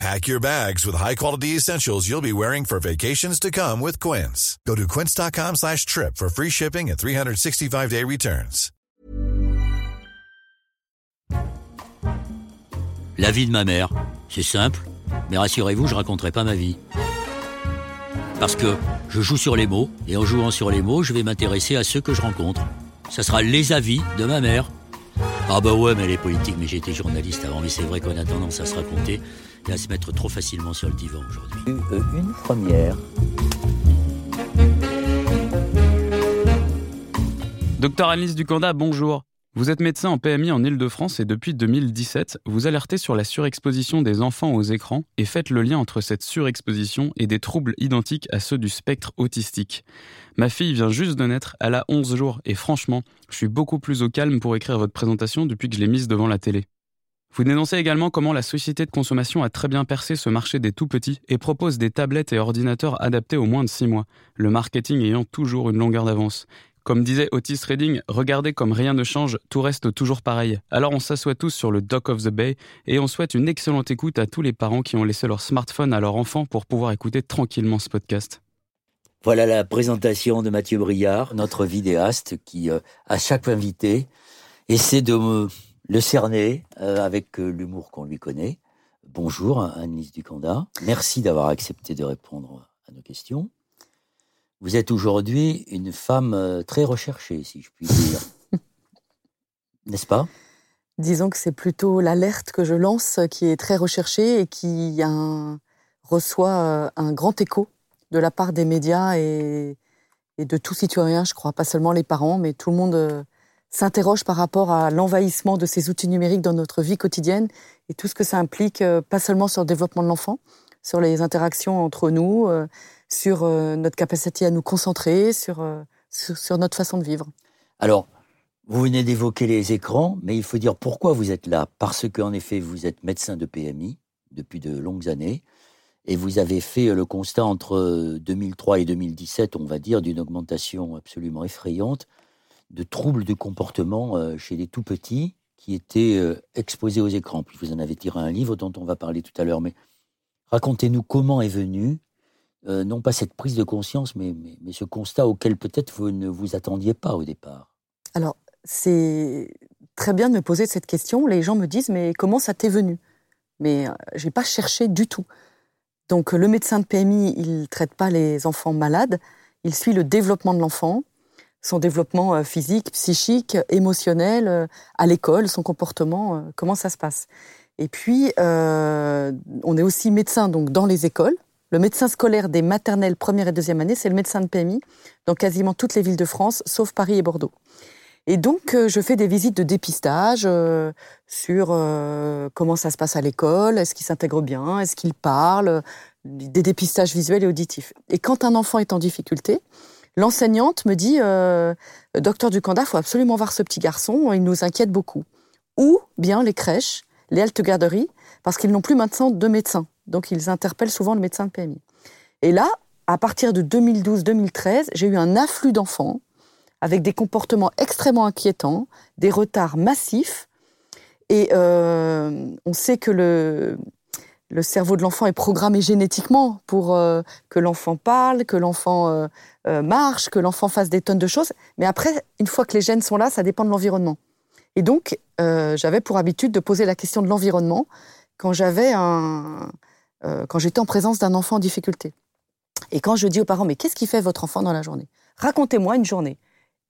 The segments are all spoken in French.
Pack your bags with high-quality essentials you'll be wearing for vacations to come with Quince. Go to quince.com slash trip for free shipping and 365-day returns. La vie de ma mère, c'est simple, mais rassurez-vous, je raconterai pas ma vie. Parce que je joue sur les mots, et en jouant sur les mots, je vais m'intéresser à ceux que je rencontre. Ça sera les avis de ma mère. Ah bah ouais, mais les politiques, mais j'étais journaliste avant, mais c'est vrai qu'on a tendance à se raconter à se mettre trop facilement sur le divan aujourd'hui. Euh, Une première. Docteur Alice Ducanda, bonjour. Vous êtes médecin en PMI en Ile-de-France et depuis 2017, vous alertez sur la surexposition des enfants aux écrans et faites le lien entre cette surexposition et des troubles identiques à ceux du spectre autistique. Ma fille vient juste de naître, elle a 11 jours et franchement, je suis beaucoup plus au calme pour écrire votre présentation depuis que je l'ai mise devant la télé. Vous dénoncez également comment la société de consommation a très bien percé ce marché des tout petits et propose des tablettes et ordinateurs adaptés aux moins de 6 mois, le marketing ayant toujours une longueur d'avance. Comme disait Otis Redding, regardez comme rien ne change, tout reste toujours pareil. Alors on s'assoit tous sur le Dock of the Bay et on souhaite une excellente écoute à tous les parents qui ont laissé leur smartphone à leur enfant pour pouvoir écouter tranquillement ce podcast. Voilà la présentation de Mathieu Briard, notre vidéaste, qui, euh, à chaque invité, essaie de me- le cerner euh, avec euh, l'humour qu'on lui connaît. Bonjour, Annelise Ducanda. Merci d'avoir accepté de répondre à nos questions. Vous êtes aujourd'hui une femme euh, très recherchée, si je puis dire. N'est-ce pas? Disons que c'est plutôt l'alerte que je lance qui est très recherchée et qui a un- reçoit un grand écho de la part des médias et, et de tout citoyen, je crois, pas seulement les parents, mais tout le monde s'interroge par rapport à l'envahissement de ces outils numériques dans notre vie quotidienne et tout ce que ça implique, euh, pas seulement sur le développement de l'enfant, sur les interactions entre nous, euh, sur euh, notre capacité à nous concentrer, sur, sur notre façon de vivre. Alors, vous venez d'évoquer les écrans, mais il faut dire pourquoi vous êtes là. Parce qu'en effet, vous êtes médecin de PMI depuis de longues années, et vous avez fait le constat entre 2003 et 2017, on va dire, d'une augmentation absolument effrayante de troubles de comportement euh, chez les tout petits qui étaient euh, exposés aux écrans. Puis vous en avez tiré un livre dont on va parler tout à l'heure. Mais racontez-nous comment est venue, euh, non pas cette prise de conscience, mais, mais, ce constat auquel peut-être vous ne vous attendiez pas au départ. Alors, c'est très bien de me poser cette question. Les gens me disent, mais comment ça t'est venu? Mais euh, j'ai pas cherché du tout. Donc, le médecin de PMI, il traite pas les enfants malades. Il suit le développement de l'enfant, son développement euh, physique, psychique, émotionnel, euh, à l'école, son comportement, euh, comment ça se passe. Et puis, euh, on est aussi médecin donc dans les écoles. Le médecin scolaire des maternelles première et deuxième année, c'est le médecin de PMI dans quasiment toutes les villes de France, sauf Paris et Bordeaux. Et donc, je fais des visites de dépistage euh, sur euh, comment ça se passe à l'école, est-ce qu'il s'intègre bien, est-ce qu'il parle, des dépistages visuels et auditifs. Et quand un enfant est en difficulté, l'enseignante me dit euh, Docteur Ducanda, il faut absolument voir ce petit garçon, il nous inquiète beaucoup. Ou bien les crèches, les haltes garderies, parce qu'ils n'ont plus maintenant de médecins. Donc, ils interpellent souvent le médecin de PMI. Et là, à partir de 2012-2013, j'ai eu un afflux d'enfants avec des comportements extrêmement inquiétants, des retards massifs. Et euh, on sait que le, le cerveau de l'enfant est programmé génétiquement pour euh, que l'enfant parle, que l'enfant euh, euh, marche, que l'enfant fasse des tonnes de choses. Mais après, une fois que les gènes sont là, ça dépend de l'environnement. Et donc, j'avais pour habitude de poser la question de l'environnement quand j'avais un, quand j'étais en présence d'un enfant en difficulté. Et quand je dis aux parents, mais qu'est-ce qui fait votre enfant dans la journée? Racontez-moi une journée.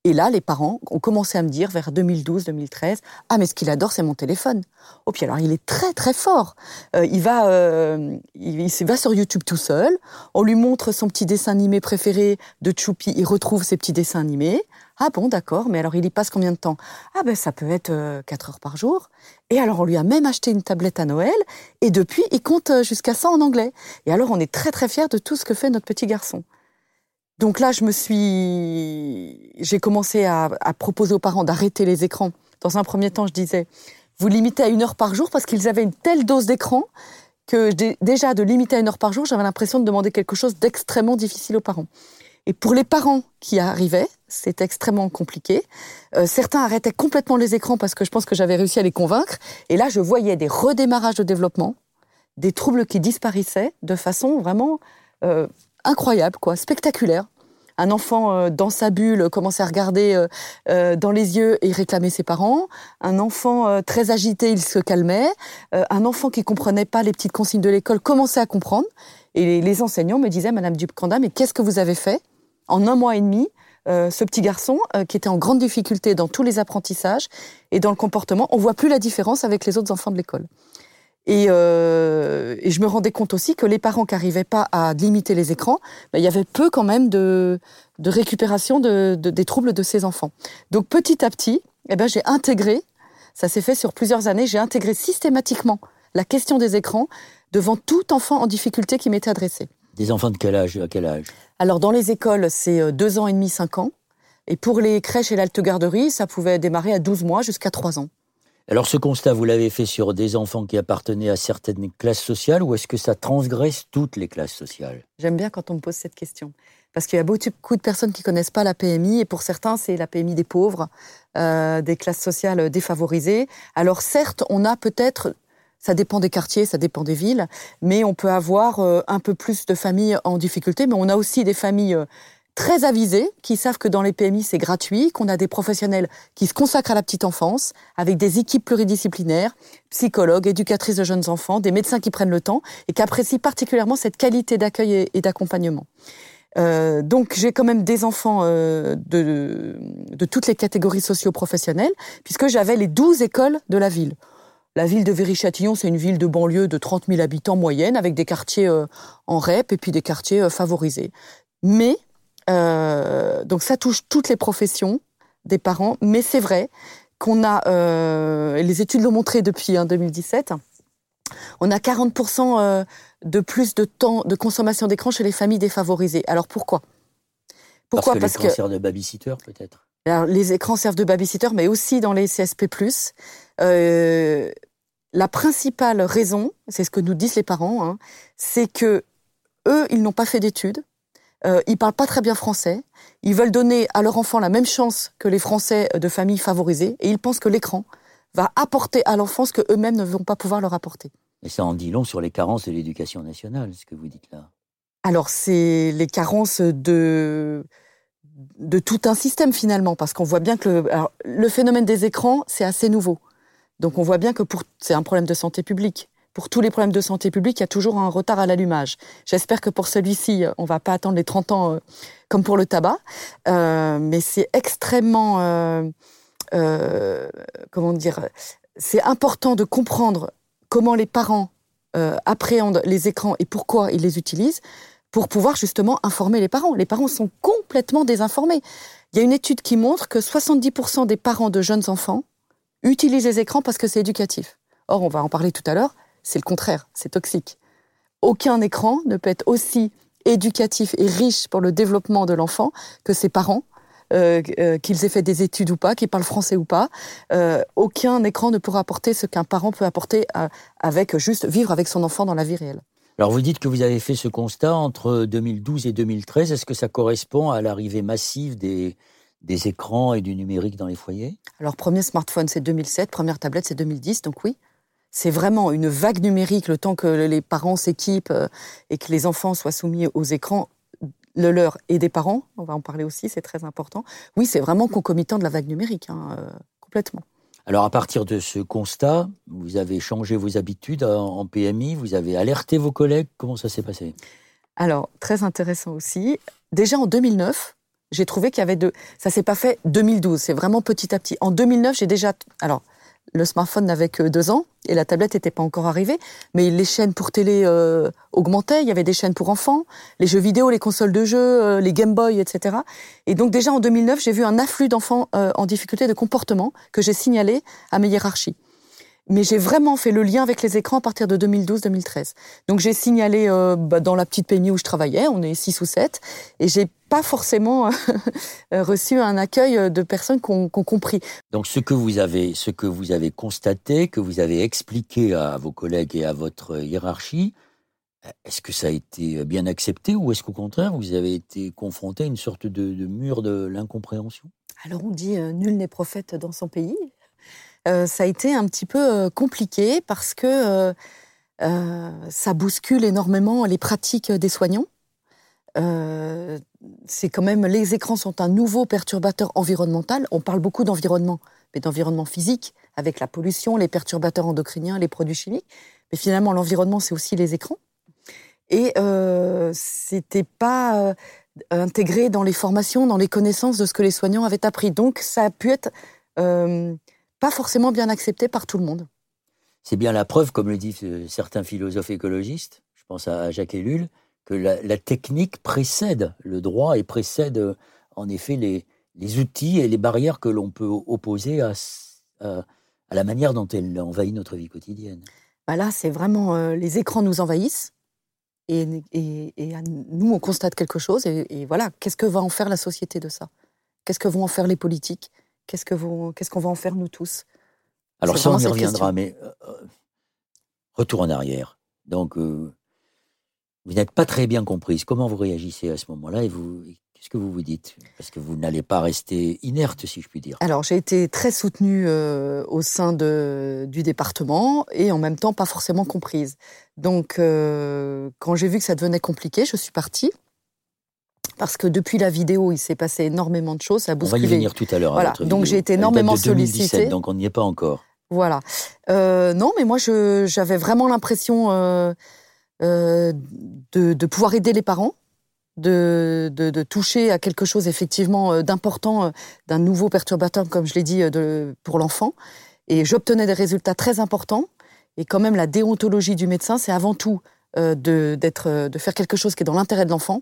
Et là, les parents ont commencé à me dire, vers 2012-2013, ah, mais ce qu'il adore, c'est mon téléphone. Oh, puis alors, il est très, très fort. Euh, il, va, euh, il, va sur YouTube tout seul. On lui montre son petit dessin animé préféré de Choupi. Il retrouve ses petits dessins animés. Ah bon, d'accord, mais alors il y passe combien de temps? Ah ben ça peut être euh, 4 heures par jour. Et alors on lui a même acheté une tablette à Noël, et depuis il compte euh, jusqu'à 100 en anglais. Et alors on est très très fiers de tout ce que fait notre petit garçon. Donc là, je me suis, j'ai commencé à, proposer aux parents d'arrêter les écrans. Dans un premier temps, je disais, vous limitez à une heure par jour parce qu'ils avaient une telle dose d'écran que déjà de limiter à une heure par jour, j'avais l'impression de demander quelque chose d'extrêmement difficile aux parents. Et pour les parents qui arrivaient, c'était extrêmement compliqué. Euh, certains arrêtaient complètement les écrans parce que je pense que j'avais réussi à les convaincre. Et là, je voyais des redémarrages de développement, des troubles qui disparaissaient de façon vraiment euh, incroyable, quoi, spectaculaire. Un enfant euh, dans sa bulle commençait à regarder euh, euh, dans les yeux et réclamait ses parents. Un enfant très agité, il se calmait. un enfant qui comprenait pas les petites consignes de l'école commençait à comprendre. Et les, enseignants me disaient, Madame Dupcanda, mais qu'est-ce que vous avez fait en un mois et demi ce petit garçon qui était en grande difficulté dans tous les apprentissages et dans le comportement, on voit plus la différence avec les autres enfants de l'école. Et, euh, et, je me rendais compte aussi que les parents qui n'arrivaient pas à limiter les écrans, ben, il y avait peu quand même de, de récupération de, de, des troubles de ces enfants. Donc petit à petit, eh ben, j'ai intégré, ça s'est fait sur plusieurs années, j'ai intégré systématiquement la question des écrans devant tout enfant en difficulté qui m'était adressé. Des enfants de quel âge à quel âge? Alors dans les écoles, c'est 2 euh, ans et demi, 5 ans. Et pour les crèches et l'alte garderie, ça pouvait démarrer à 12 mois jusqu'à 3 ans. Alors ce constat, vous l'avez fait sur des enfants qui appartenaient à certaines classes sociales ou est-ce que ça transgresse toutes les classes sociales? J'aime bien quand on me pose cette question. Parce qu'il y a beaucoup de personnes qui connaissent pas la PMI et pour certains c'est la PMI des pauvres, euh, des classes sociales défavorisées. Alors certes, on a peut-être ça dépend des quartiers, ça dépend des villes, mais on peut avoir euh, un peu plus de familles en difficulté, mais on a aussi des familles euh, très avisés, qui savent que dans les PMI, c'est gratuit, qu'on a des professionnels qui se consacrent à la petite enfance, avec des équipes pluridisciplinaires, psychologues, éducatrices de jeunes enfants, des médecins qui prennent le temps et qui apprécient particulièrement cette qualité d'accueil et, d'accompagnement. Euh, donc j'ai quand même des enfants euh, de, de toutes les catégories socio-professionnelles, puisque j'avais les 12 écoles de la ville. La ville de Véry-Châtillon, c'est une ville de banlieue de 30 000 habitants moyenne, avec des quartiers euh, en REP et puis des quartiers euh, favorisés. Mais euh, donc ça touche toutes les professions des parents, mais c'est vrai qu'on a, euh, les études l'ont montré depuis 2017, hein, on a 40% euh, de plus de temps de consommation d'écran chez les familles défavorisées. Alors pourquoi? Pourquoi? Parce que les écrans servent de babysitter peut-être alors, les écrans servent de babysitter, mais aussi dans les CSP+. Euh, la principale raison, c'est ce que nous disent les parents, hein, c'est que eux, ils n'ont pas fait d'études, euh, ils parlent pas très bien français. Ils veulent donner à leur enfant la même chance que les Français de familles favorisées, et ils pensent que l'écran va apporter à l'enfant ce que eux-mêmes ne vont pas pouvoir leur apporter. Et ça en dit long sur les carences de l'éducation nationale, ce que vous dites là. Alors c'est les carences de de tout un système finalement, parce qu'on voit bien que le, le phénomène des écrans c'est assez nouveau. Donc on voit bien que pour c'est un problème de santé publique pour tous les problèmes de santé publique, il y a toujours un retard à l'allumage. J'espère que pour celui-ci, euh, on va pas attendre les 30 ans euh, comme pour le tabac, euh, mais c'est extrêmement, euh, euh, comment dire, c'est important de comprendre comment les parents appréhendent les écrans et pourquoi ils les utilisent pour pouvoir justement informer les parents. Les parents sont complètement désinformés. Il y a une étude qui montre que 70% des parents de jeunes enfants utilisent les écrans parce que c'est éducatif. Or, on va en parler tout à l'heure, c'est le contraire, c'est toxique. Aucun écran ne peut être aussi éducatif et riche pour le développement de l'enfant que ses parents, euh, euh, qu'ils aient fait des études ou pas, qu'ils parlent français ou pas. Euh, aucun écran ne pourra apporter ce qu'un parent peut apporter avec juste vivre avec son enfant dans la vie réelle. Alors vous dites que vous avez fait ce constat entre 2012 et 2013. Est-ce que ça correspond à l'arrivée massive des, des écrans et du numérique dans les foyers? Alors premier smartphone c'est 2007, première tablette c'est 2010, donc oui c'est vraiment une vague numérique le temps que les parents s'équipent euh, et que les enfants soient soumis aux écrans, le leur et des parents, on va en parler aussi, c'est très important. Oui, c'est vraiment concomitant de la vague numérique, hein, euh, complètement. Alors à partir de ce constat, vous avez changé vos habitudes en PMI, vous avez alerté vos collègues, comment ça s'est passé? Alors, très intéressant aussi. Déjà en 2009, j'ai trouvé qu'il y avait deux... Ça s'est pas fait 2012, c'est vraiment petit à petit. En 2009, j'ai déjà... Alors, le smartphone n'avait que deux ans et la tablette n'était pas encore arrivée, mais les chaînes pour télé euh, augmentaient, il y avait des chaînes pour enfants, les jeux vidéo, les consoles de jeux, euh, les Game Boy, etc. Et donc déjà en 2009, j'ai vu un afflux d'enfants euh, en difficulté de comportement que j'ai signalé à mes hiérarchies. Mais j'ai vraiment fait le lien avec les écrans à partir de 2012-2013. Donc j'ai signalé euh, bah, dans la petite PMI où je travaillais, on est six ou sept, et j'ai pas forcément reçu un accueil de personnes qui ont, compris. Donc ce que vous avez, ce que vous avez constaté, que vous avez expliqué à vos collègues et à votre hiérarchie, est-ce que ça a été bien accepté ou est-ce qu'au contraire vous avez été confronté à une sorte de, mur de l'incompréhension? Alors on dit nul n'est prophète dans son pays. Euh, ça a été un petit peu euh, compliqué parce que euh, ça bouscule énormément les pratiques des soignants. c'est quand même les écrans sont un nouveau perturbateur environnemental. On parle beaucoup d'environnement, mais d'environnement physique avec la pollution, les perturbateurs endocriniens, les produits chimiques. Mais finalement, l'environnement, c'est aussi les écrans. Et euh, c'était pas intégré dans les formations, dans les connaissances de ce que les soignants avaient appris. Donc, ça a pu être pas forcément bien accepté par tout le monde. C'est bien la preuve, comme le disent euh, certains philosophes écologistes, je pense à Jacques Ellul, que la, technique précède le droit et précède euh, en effet les, outils et les barrières que l'on peut opposer à, la manière dont elle envahit notre vie quotidienne. Bah là, c'est vraiment euh, les écrans nous envahissent et, nous, on constate quelque chose et voilà, qu'est-ce que va en faire la société de ça? Qu'est-ce que vont en faire les politiques? Qu'est-ce qu'on va en faire nous tous? Alors ça, on y reviendra, mais euh, euh, retour en arrière. Donc, euh, vous n'êtes pas très bien comprise. Comment vous réagissez à ce moment-là et vous, qu'est-ce que vous vous dites? Parce que vous n'allez pas rester inerte, si je puis dire. Alors, j'ai été très soutenue au sein de, du département et en même temps pas forcément comprise. Donc, quand j'ai vu que ça devenait compliqué, je suis partie parce que depuis la vidéo, il s'est passé énormément de choses. Ça On va y venir tout à l'heure. Voilà. donc j'ai été énormément sollicitée. Donc on n'y est pas encore. Voilà. Euh, non, mais moi j'avais vraiment l'impression euh, euh, de, pouvoir aider les parents, de, de, toucher à quelque chose effectivement d'important, d'un nouveau perturbateur, comme je l'ai dit, pour l'enfant. Et j'obtenais des résultats très importants. Et quand même, la déontologie du médecin, c'est avant tout de, de faire quelque chose qui est dans l'intérêt de l'enfant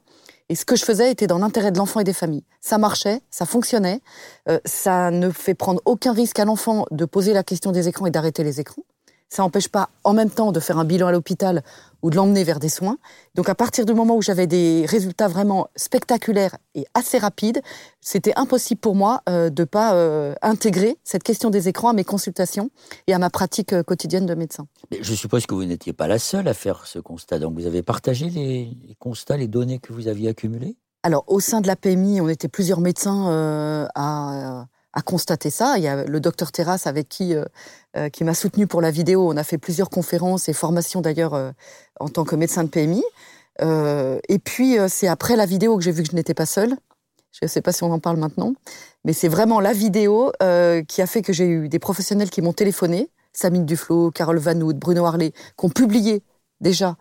et ce que je faisais était dans l'intérêt de l'enfant et des familles. Ça marchait, ça fonctionnait, euh, ça ne fait prendre aucun risque à l'enfant de poser la question des écrans et d'arrêter les écrans. Ça n'empêche pas en même temps de faire un bilan à l'hôpital ou de l'emmener vers des soins. Donc à partir du moment où j'avais des résultats vraiment spectaculaires et assez rapides, c'était impossible pour moi euh, de pas euh, intégrer cette question des écrans à mes consultations et à ma pratique euh, quotidienne de médecin. Mais je suppose que vous n'étiez pas la seule à faire ce constat. Donc vous avez partagé les, constats, les données que vous aviez accumulées? Alors, au sein de la PMI, on était plusieurs médecins à, à constater ça. Il y a le docteur Terrasse avec qui euh, euh, qui m'a soutenu pour la vidéo. On a fait plusieurs conférences et formations d'ailleurs euh, en tant que médecin de PMI. et puis c'est après la vidéo que j'ai vu que je n'étais pas seule. Je ne sais pas si on en parle maintenant, mais c'est vraiment la vidéo qui a fait que j'ai eu des professionnels qui m'ont téléphoné, Samine Duflo, Carole Vanout, Bruno Harley, qui ont publié déjà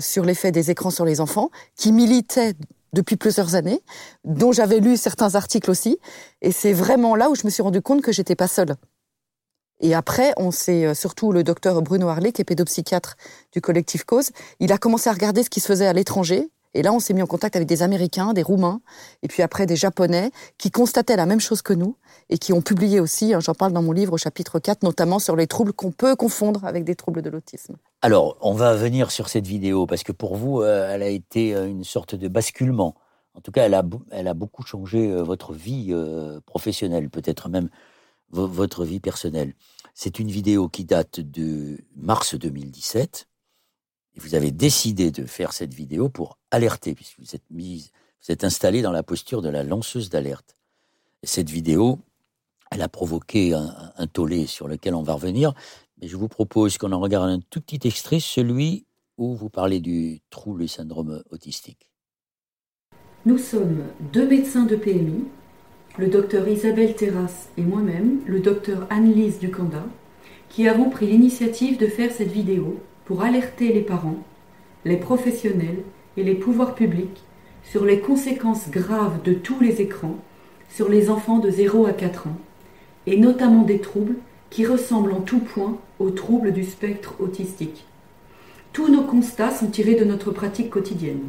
sur l'effet des écrans sur les enfants, qui militaient depuis plusieurs années, dont j'avais lu certains articles aussi. Et c'est vraiment là où je me suis rendu compte que j'étais pas seule. Et après, on s'est euh, surtout le docteur Bruno Harley, qui est pédopsychiatre du collectif Cause, il a commencé à regarder ce qui se faisait à l'étranger. Et là, on s'est mis en contact avec des Américains, des Roumains, et puis après des Japonais, qui constataient la même chose que nous, et qui ont publié aussi, hein, j'en parle dans mon livre au chapitre 4, notamment sur les troubles qu'on peut confondre avec des troubles de l'autisme. Alors, on va venir sur cette vidéo, parce que pour vous, euh, elle a été euh, une sorte de basculement. En tout cas, elle a, beaucoup changé euh, votre vie professionnelle, peut-être même votre vie personnelle. C'est une vidéo qui date de mars 2017. Et vous avez décidé de faire cette vidéo pour alerter, puisque vous êtes mise, vous êtes installé dans la posture de la lanceuse d'alerte. Et cette vidéo, elle a provoqué un, tollé sur lequel on va revenir. Mais je vous propose qu'on en regarde un tout petit extrait, celui où vous parlez du trouble du syndrome autistique. Nous sommes deux médecins de PMI, le docteur Isabelle Terrasse et moi-même, le docteur Anne-Lise Ducanda, qui avons pris l'initiative de faire cette vidéo pour alerter les parents, les professionnels et les pouvoirs publics sur les conséquences graves de tous les écrans sur les enfants de 0 à 4 ans, et notamment des troubles qui ressemblent en tout point aux troubles du spectre autistique. Tous nos constats sont tirés de notre pratique quotidienne.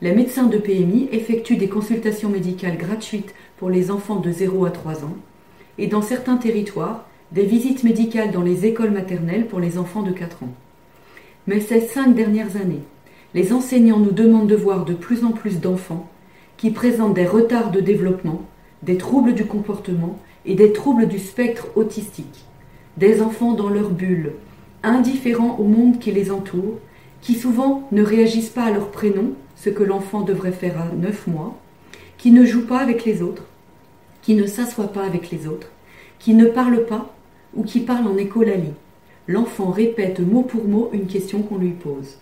Les médecins de PMI effectuent des consultations médicales gratuites pour les enfants de 0 à 3 ans, et dans certains territoires, des visites médicales dans les écoles maternelles pour les enfants de 4 ans. Mais ces cinq dernières années, les enseignants nous demandent de voir de plus en plus d'enfants qui présentent des retards de développement, des troubles du comportement et des troubles du spectre autistique. Des enfants dans leur bulle, indifférents au monde qui les entoure, qui souvent ne réagissent pas à leur prénom, ce que l'enfant devrait faire à 9 mois, qui ne jouent pas avec les autres, qui ne s'assoient pas avec les autres, qui ne parlent pas ou qui parlent en écholalie. L'enfant répète mot pour mot une question qu'on lui pose.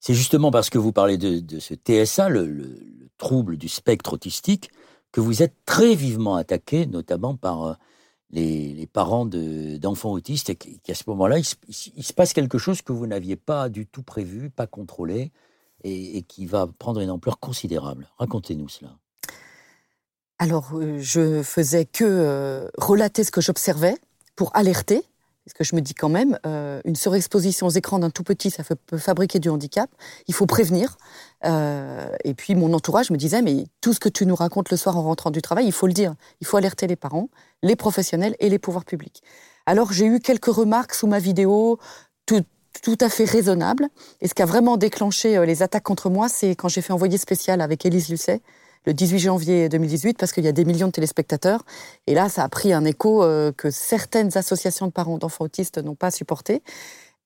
C'est justement parce que vous parlez de, ce TSA, le, trouble du spectre autistique, que vous êtes très vivement attaqué, notamment par euh, les, parents d'enfants autistes, et qu'à ce moment-là, il, se passe quelque chose que vous n'aviez pas du tout prévu, pas contrôlé, et, qui va prendre une ampleur considérable. Racontez-nous cela. Alors, euh, je faisais que euh, relater ce que j'observais pour alerter, parce que je me dis quand même, euh, une surexposition aux écrans d'un tout petit, ça peut fabriquer du handicap. Il faut prévenir. Euh, et puis mon entourage me disait, mais tout ce que tu nous racontes le soir en rentrant du travail, il faut le dire. Il faut alerter les parents, les professionnels et les pouvoirs publics. Alors j'ai eu quelques remarques sous ma vidéo, tout, tout à fait raisonnables. Et ce qui a vraiment déclenché euh, les attaques contre moi, c'est quand j'ai fait envoyer spécial avec Élise Lucet le 18 janvier 2018 parce qu'il y a des millions de téléspectateurs. Et là, ça a pris un écho euh, que certaines associations de parents d'enfants autistes n'ont pas supporté.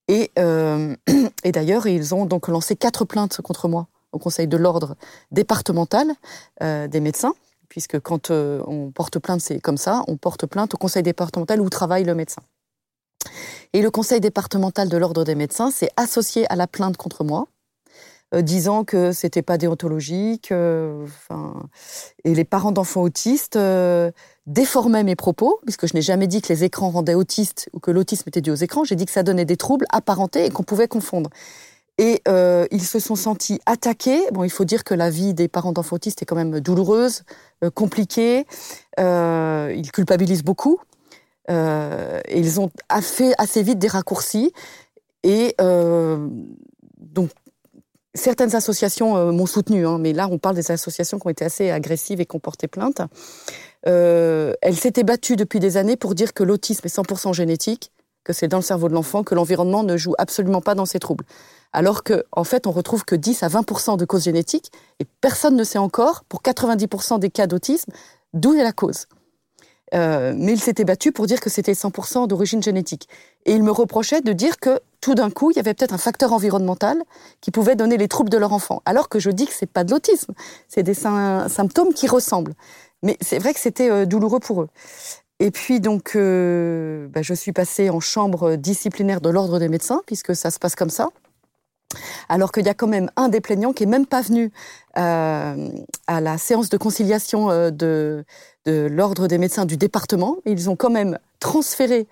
Et, euh, et d'ailleurs, ils ont donc lancé quatre plaintes contre moi au Conseil de l'ordre départemental euh, des médecins, puisque quand on porte plainte, c'est comme ça, on porte plainte au Conseil départemental où travaille le médecin. Et le Conseil départemental de l'ordre des médecins s'est associé à la plainte contre moi. Euh, disant que c'était pas déontologique. Euh, et les parents d'enfants autistes euh, déformaient mes propos, puisque je n'ai jamais dit que les écrans rendaient autistes ou que l'autisme était dû aux écrans. J'ai dit que ça donnait des troubles apparentés et qu'on pouvait confondre. Et ils se sont sentis attaqués. Bon, il faut dire que la vie des parents d'enfants autistes est quand même douloureuse, compliquée. ils culpabilisent beaucoup. et ils ont fait assez vite des raccourcis. Et donc, Certaines associations euh, m'ont soutenu, hein, mais là, on parle des associations qui ont été assez agressives et qui ont porté plainte. Euh, elles s'étaient battues depuis des années pour dire que l'autisme est 100% génétique, que c'est dans le cerveau de l'enfant, que l'environnement ne joue absolument pas dans ces troubles. Alors qu'en en fait, on retrouve que 10 à 20% de causes génétiques, et personne ne sait encore, pour 90% des cas d'autisme, d'où est la cause. Euh, mais il s'était battu pour dire que c'était 100% d'origine génétique. Et il me reprochait de dire que tout d'un coup, il y avait peut-être un facteur environnemental qui pouvait donner les troubles de leur enfant. Alors que je dis que c'est pas de l'autisme, c'est des symptômes qui ressemblent. Mais c'est vrai que c'était euh, douloureux pour eux. Et puis donc, euh, bah, je suis passée en chambre disciplinaire de l'ordre des médecins, puisque ça se passe comme ça. Alors qu'il y a quand même un des plaignants qui est même pas venu à la séance de conciliation de, de l'ordre des médecins du département. Ils ont quand même transféré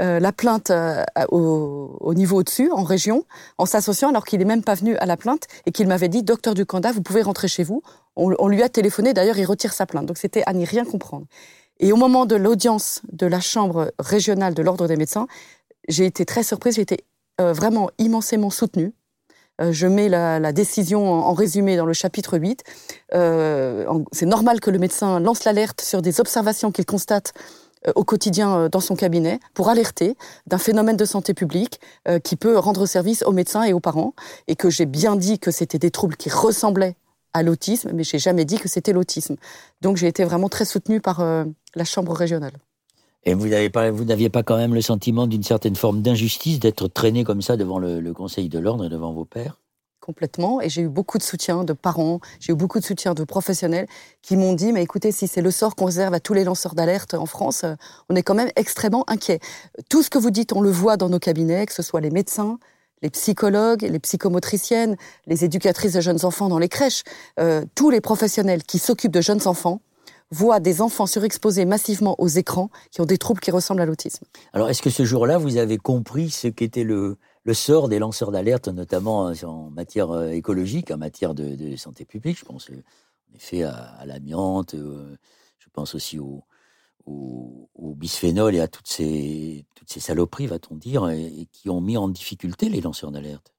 euh, la plainte euh, au, niveau au-dessus, en région, en s'associant alors qu'il n'est même pas venu à la plainte et qu'il m'avait dit, docteur Ducanda, vous pouvez rentrer chez vous. On, lui a téléphoné, d'ailleurs, il retire sa plainte. Donc c'était à n'y rien comprendre. Et au moment de l'audience de la chambre régionale de l'ordre des médecins, j'ai été très surprise, j'ai été euh, vraiment immensément soutenue. Je mets la, décision en, résumé dans le chapitre 8. c'est normal que le médecin lance l'alerte sur des observations qu'il constate euh, au quotidien euh, dans son cabinet pour alerter d'un phénomène de santé publique euh, qui peut rendre service aux médecins et aux parents et que j'ai bien dit que c'était des troubles qui ressemblaient à l'autisme, mais j'ai jamais dit que c'était l'autisme. Donc j'ai été vraiment très soutenue par la chambre régionale. Et vous n'aviez pas, quand même le sentiment d'une certaine forme d'injustice d'être traîné comme ça devant le, le Conseil de l'ordre et devant vos pères complètement. Et j'ai eu beaucoup de soutien de parents, j'ai eu beaucoup de soutien de professionnels qui m'ont dit, mais écoutez, si c'est le sort qu'on réserve à tous les lanceurs d'alerte en France, euh, on est quand même extrêmement inquiet. Tout ce que vous dites, on le voit dans nos cabinets, que ce soit les médecins, les psychologues, les psychomotriciennes, les éducatrices de jeunes enfants dans les crèches, euh, tous les professionnels qui s'occupent de jeunes enfants voient des enfants surexposés massivement aux écrans qui ont des troubles qui ressemblent à l'autisme. Alors, est-ce que ce jour-là, vous avez compris ce qu'était le, sort des lanceurs d'alerte, notamment euh, en matière euh, écologique, en matière de, santé publique? Je pense euh, en effet à, l'amiante, je pense aussi au, bisphénol et à toutes ces, saloperies, va-t-on dire, qui ont mis en difficulté les lanceurs d'alerte.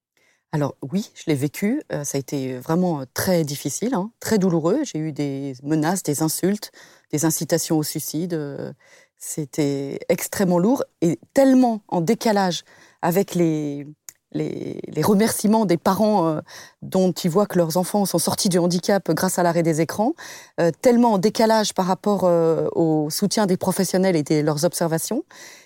Alors oui, je l'ai vécu. ça a été vraiment très difficile, hein, très douloureux. J'ai eu des menaces, des insultes, des incitations au suicide C'était extrêmement lourd et tellement en décalage avec les, les, remerciements des parents euh, dont ils voient que leurs enfants sont sortis du handicap grâce à l'arrêt des écrans, euh, tellement en décalage par rapport euh, au soutien des professionnels et de leurs observations.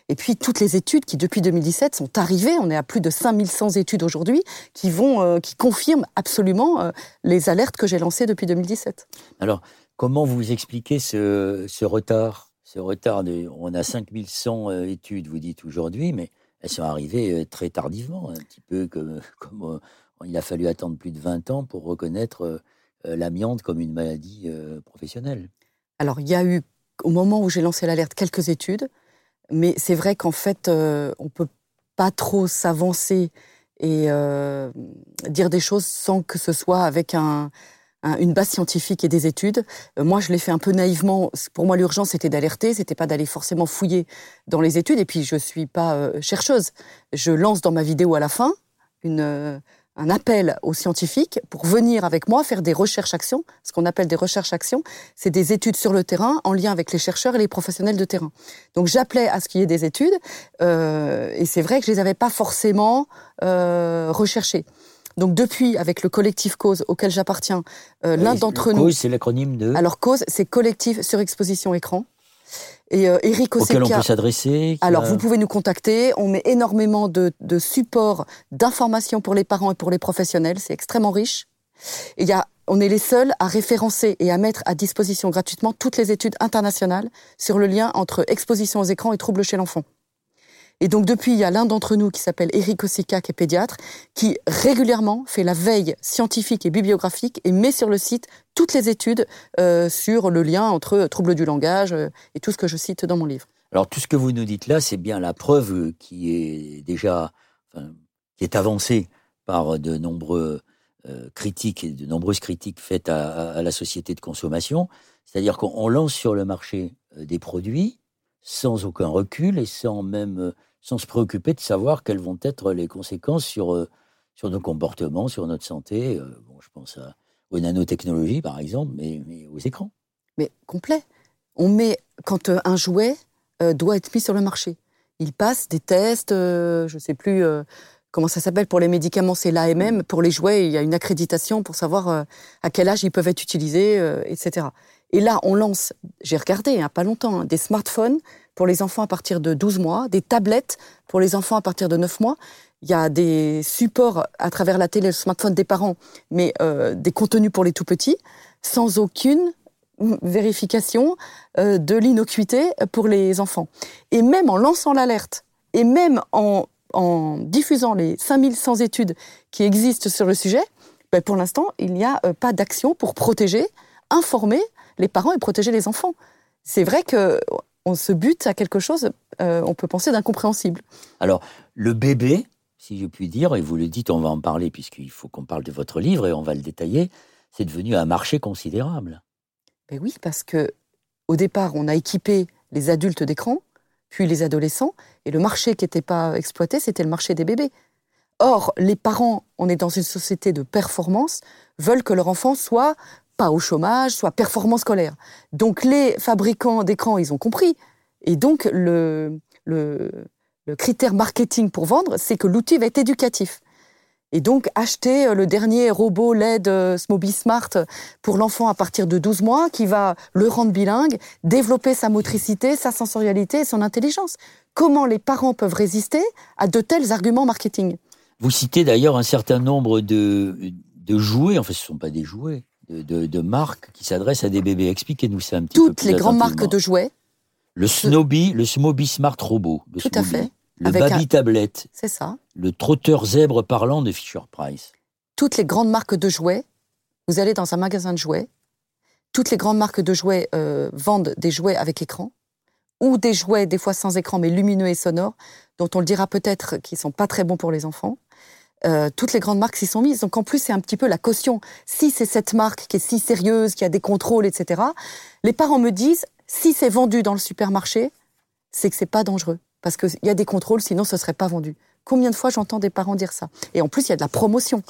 Et puis toutes les études qui, depuis 2017, sont arrivées, on est à plus de 5100 études aujourd'hui, qui, vont, qui confirment absolument les alertes que j'ai lancées depuis 2017. Alors, comment vous expliquez ce, retard? Ce retard On a 5100 études, vous dites aujourd'hui, mais elles sont arrivées très tardivement, un petit peu comme, comme il a fallu attendre plus de 20 ans pour reconnaître l'amiante comme une maladie professionnelle. Alors, il y a eu, au moment où j'ai lancé l'alerte, quelques études, mais c'est vrai qu'en fait, on ne peut pas trop s'avancer et dire des choses sans que ce soit avec un, une base scientifique et des études. Euh, moi, je l'ai fait un peu naïvement. Pour moi, l'urgence, c'était d'alerter, c'était pas d'aller forcément fouiller dans les études. Et puis, je suis pas euh, chercheuse. Je lance dans ma vidéo à la fin euh, un appel aux scientifiques pour venir avec moi faire des recherches-actions. Ce qu'on appelle des recherches-actions, c'est des études sur le terrain en lien avec les chercheurs et les professionnels de terrain. Donc, j'appelais à ce qu'il y ait des études. et c'est vrai que je les avais pas forcément recherchées. Donc depuis, avec le collectif Cause auquel j'appartiens, euh, l'un d'entre nous. Cause, c'est l'acronyme de. Alors Cause, c'est collectif sur exposition écran. Et euh, Eric Auquel on peut s'adresser. Alors vous pouvez nous contacter. On met énormément de, de supports, d'informations pour les parents et pour les professionnels. C'est extrêmement riche. Et il y a, on est les seuls à référencer et à mettre à disposition gratuitement toutes les études internationales sur le lien entre exposition aux écrans et troubles chez l'enfant. Et donc depuis, il y a l'un d'entre nous qui s'appelle Eric Ossika, qui est pédiatre, qui régulièrement fait la veille scientifique et bibliographique et met sur le site toutes les études euh, sur le lien entre troubles du langage euh, et tout ce que je cite dans mon livre. Alors tout ce que vous nous dites là, c'est bien la preuve qui est déjà, qui est avancée par de nombreux euh, critiques et de nombreuses critiques faites à la société de consommation. C'est-à-dire qu'on lance sur le marché des produits sans aucun recul et sans même sans se préoccuper de savoir quelles vont être les conséquences sur, euh, sur nos comportements, sur notre santé. Euh, bon, je pense à, aux nanotechnologies, par exemple, mais, aux écrans. Mais complet. On met, quand euh, un jouet doit être mis sur le marché, il passe des tests, je ne sais plus comment ça s'appelle pour les médicaments, c'est l'AMM. Pour les jouets, il y a une accréditation pour savoir à quel âge ils peuvent être utilisés, etc. Et là, on lance, j'ai regardé, il a pas longtemps, hein, des smartphones pour les enfants à partir de 12 mois, des tablettes pour les enfants à partir de 9 mois. Il y a des supports à travers la télé, le smartphone des parents, mais euh, des contenus pour les tout petits, sans aucune vérification euh, de l'innocuité pour les enfants. Et même en lançant l'alerte, et même en, diffusant les 5100 études qui existent sur le sujet, ben pour l'instant, il n'y a euh, pas d'action pour protéger, informer les parents et protéger les enfants. C'est vrai que on se bute à quelque chose, euh, on peut penser d'incompréhensible. Alors, le bébé, si je puis dire, et vous le dites, on va en parler puisqu'il faut qu'on parle de votre livre et on va le détailler, c'est devenu un marché considérable. Ben oui, parce que au départ, on a équipé les adultes d'écran, puis les adolescents, et le marché qui n'était pas exploité, c'était le marché des bébés. Or, les parents, on est dans une société de performance, veulent que leur enfant soit pas au chômage, soit performance scolaire. Donc les fabricants d'écrans, ils ont compris. Et donc le, le, critère marketing pour vendre, c'est que l'outil va être éducatif. Et donc acheter euh, le dernier robot LED euh, Smoby Smart pour l'enfant à partir de 12 mois qui va le rendre bilingue, développer sa motricité, sa sensorialité et son intelligence. Comment les parents peuvent résister à de tels arguments marketing? Vous citez d'ailleurs un certain nombre de, de jouets, en fait ce ne sont pas des jouets, de, marques qui s'adressent à des bébés. Expliquez-nous ça un petit peu. Toutes les grandes marques de jouets. Le Snoby, le Smoby Smart Robot. Tout à fait. Le Baby Tablette. C'est ça. Le trotteur zèbre parlant de Fisher Price. Toutes les grandes marques de jouets. Vous allez dans un magasin de jouets. Toutes les grandes marques de jouets euh, vendent des jouets avec écran ou des jouets des fois sans écran mais lumineux et sonores dont on le dira peut-être qu'ils sont pas très bons pour les enfants. Euh, toutes les grandes marques s'y sont mises. Donc en plus, c'est un petit peu la caution. Si c'est cette marque qui est si sérieuse, qui a des contrôles, etc., les parents me disent, si c'est vendu dans le supermarché, c'est que c'est pas dangereux. Parce qu'il y a des contrôles, sinon ce serait pas vendu. Combien de fois j'entends des parents dire ça? Et en plus, il y a de la promotion.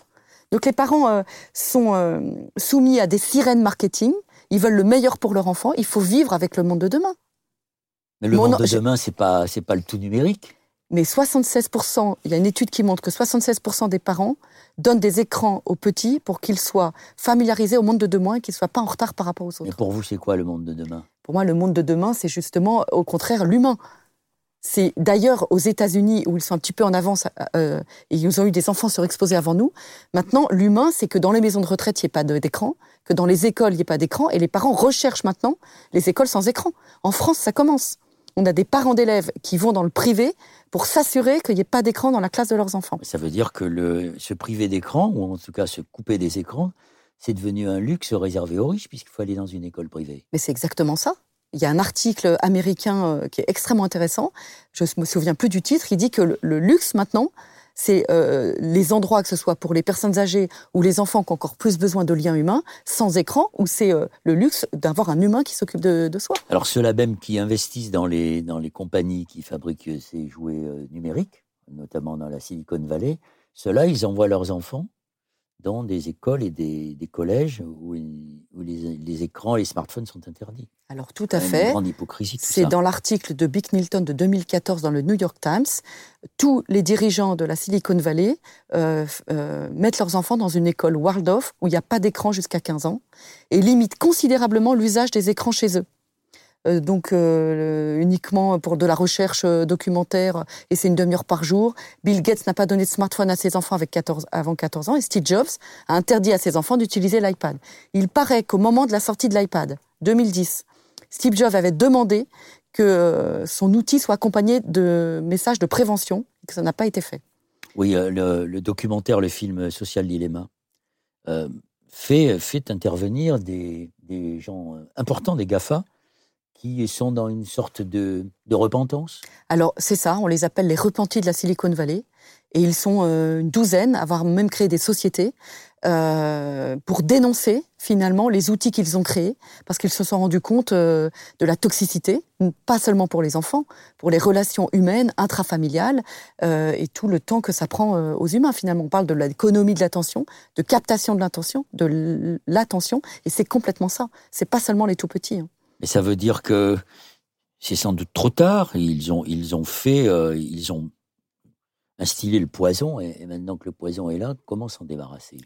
Donc les parents euh, sont euh, soumis à des sirènes marketing. Ils veulent le meilleur pour leur enfant. Il faut vivre avec le monde de demain. Mais le Mon- monde de demain, c'est pas, c'est pas le tout numérique. Mais 76%, il y a une étude qui montre que 76% des parents donnent des écrans aux petits pour qu'ils soient familiarisés au monde de demain et qu'ils ne soient pas en retard par rapport aux Mais autres. pour vous, c'est quoi le monde de demain? Pour moi, le monde de demain, c'est justement, au contraire, l'humain. C'est d'ailleurs aux États-Unis où ils sont un petit peu en avance euh, et ils ont eu des enfants surexposés avant nous. Maintenant, l'humain, c'est que dans les maisons de retraite, il n'y ait pas d'écran, que dans les écoles, il n'y ait pas d'écran, et les parents recherchent maintenant les écoles sans écran. En France, ça commence. On a des parents d'élèves qui vont dans le privé pour s'assurer qu'il n'y ait pas d'écran dans la classe de leurs enfants. Ça veut dire que le, se priver d'écran, ou en tout cas se couper des écrans, c'est devenu un luxe réservé aux riches, puisqu'il faut aller dans une école privée. Mais c'est exactement ça. Il y a un article américain euh, qui est extrêmement intéressant. Je me souviens plus du titre. Il dit que le, le luxe maintenant, c'est euh, les endroits, que ce soit pour les personnes âgées ou les enfants qui ont encore plus besoin de liens humains, sans écran, ou c'est euh, le luxe d'avoir un humain qui s'occupe de, soi. Alors ceux-là même qui investissent dans les, dans les compagnies qui fabriquent ces jouets euh, numériques, notamment dans la Silicon Valley, ceux-là, ils envoient leurs enfants dans des écoles et des, des collèges où, les, les écrans et les smartphones sont interdits. Alors tout à fait. Une grande hypocrisie, tout C'est dans l'article de Bick Nilton de 2014 dans le New York Times. Tous les dirigeants de la Silicon Valley euh, euh, mettent leurs enfants dans une école Waldorf où il n'y a pas d'écran jusqu'à 15 ans et limitent considérablement l'usage des écrans chez eux. Euh, donc euh, uniquement pour de la recherche euh, documentaire et c'est une demi-heure par jour. Bill Gates n'a pas donné de smartphone à ses enfants avec 14, avant 14 ans et Steve Jobs a interdit à ses enfants d'utiliser l'iPad. Il paraît qu'au moment de la sortie de l'iPad, 2010, Steve Jobs avait demandé que son outil soit accompagné de messages de prévention et que ça n'a pas été fait. Oui, le, documentaire, le film Social Dilemma, fait, intervenir des, gens importants, des GAFA, qui sont dans une sorte de, repentance? Alors c'est ça, on les appelle les repentis de la Silicon Valley et ils sont euh, une douzaine, avoir même créé des sociétés euh, pour dénoncer finalement les outils qu'ils ont créés parce qu'ils se sont rendus compte euh, de la toxicité, pas seulement pour les enfants, pour les relations humaines, intrafamiliales et tout le temps que ça prend aux humains finalement. On parle de l'économie de l'attention, de captation de l'attention, de l'attention et c'est complètement ça. C'est pas seulement les tout petits. hein. Mais ça veut dire que c'est sans doute trop tard. Ils ont, fait, euh, ils ont instillé le poison, et, maintenant que le poison est là, comment s'en débarrasser?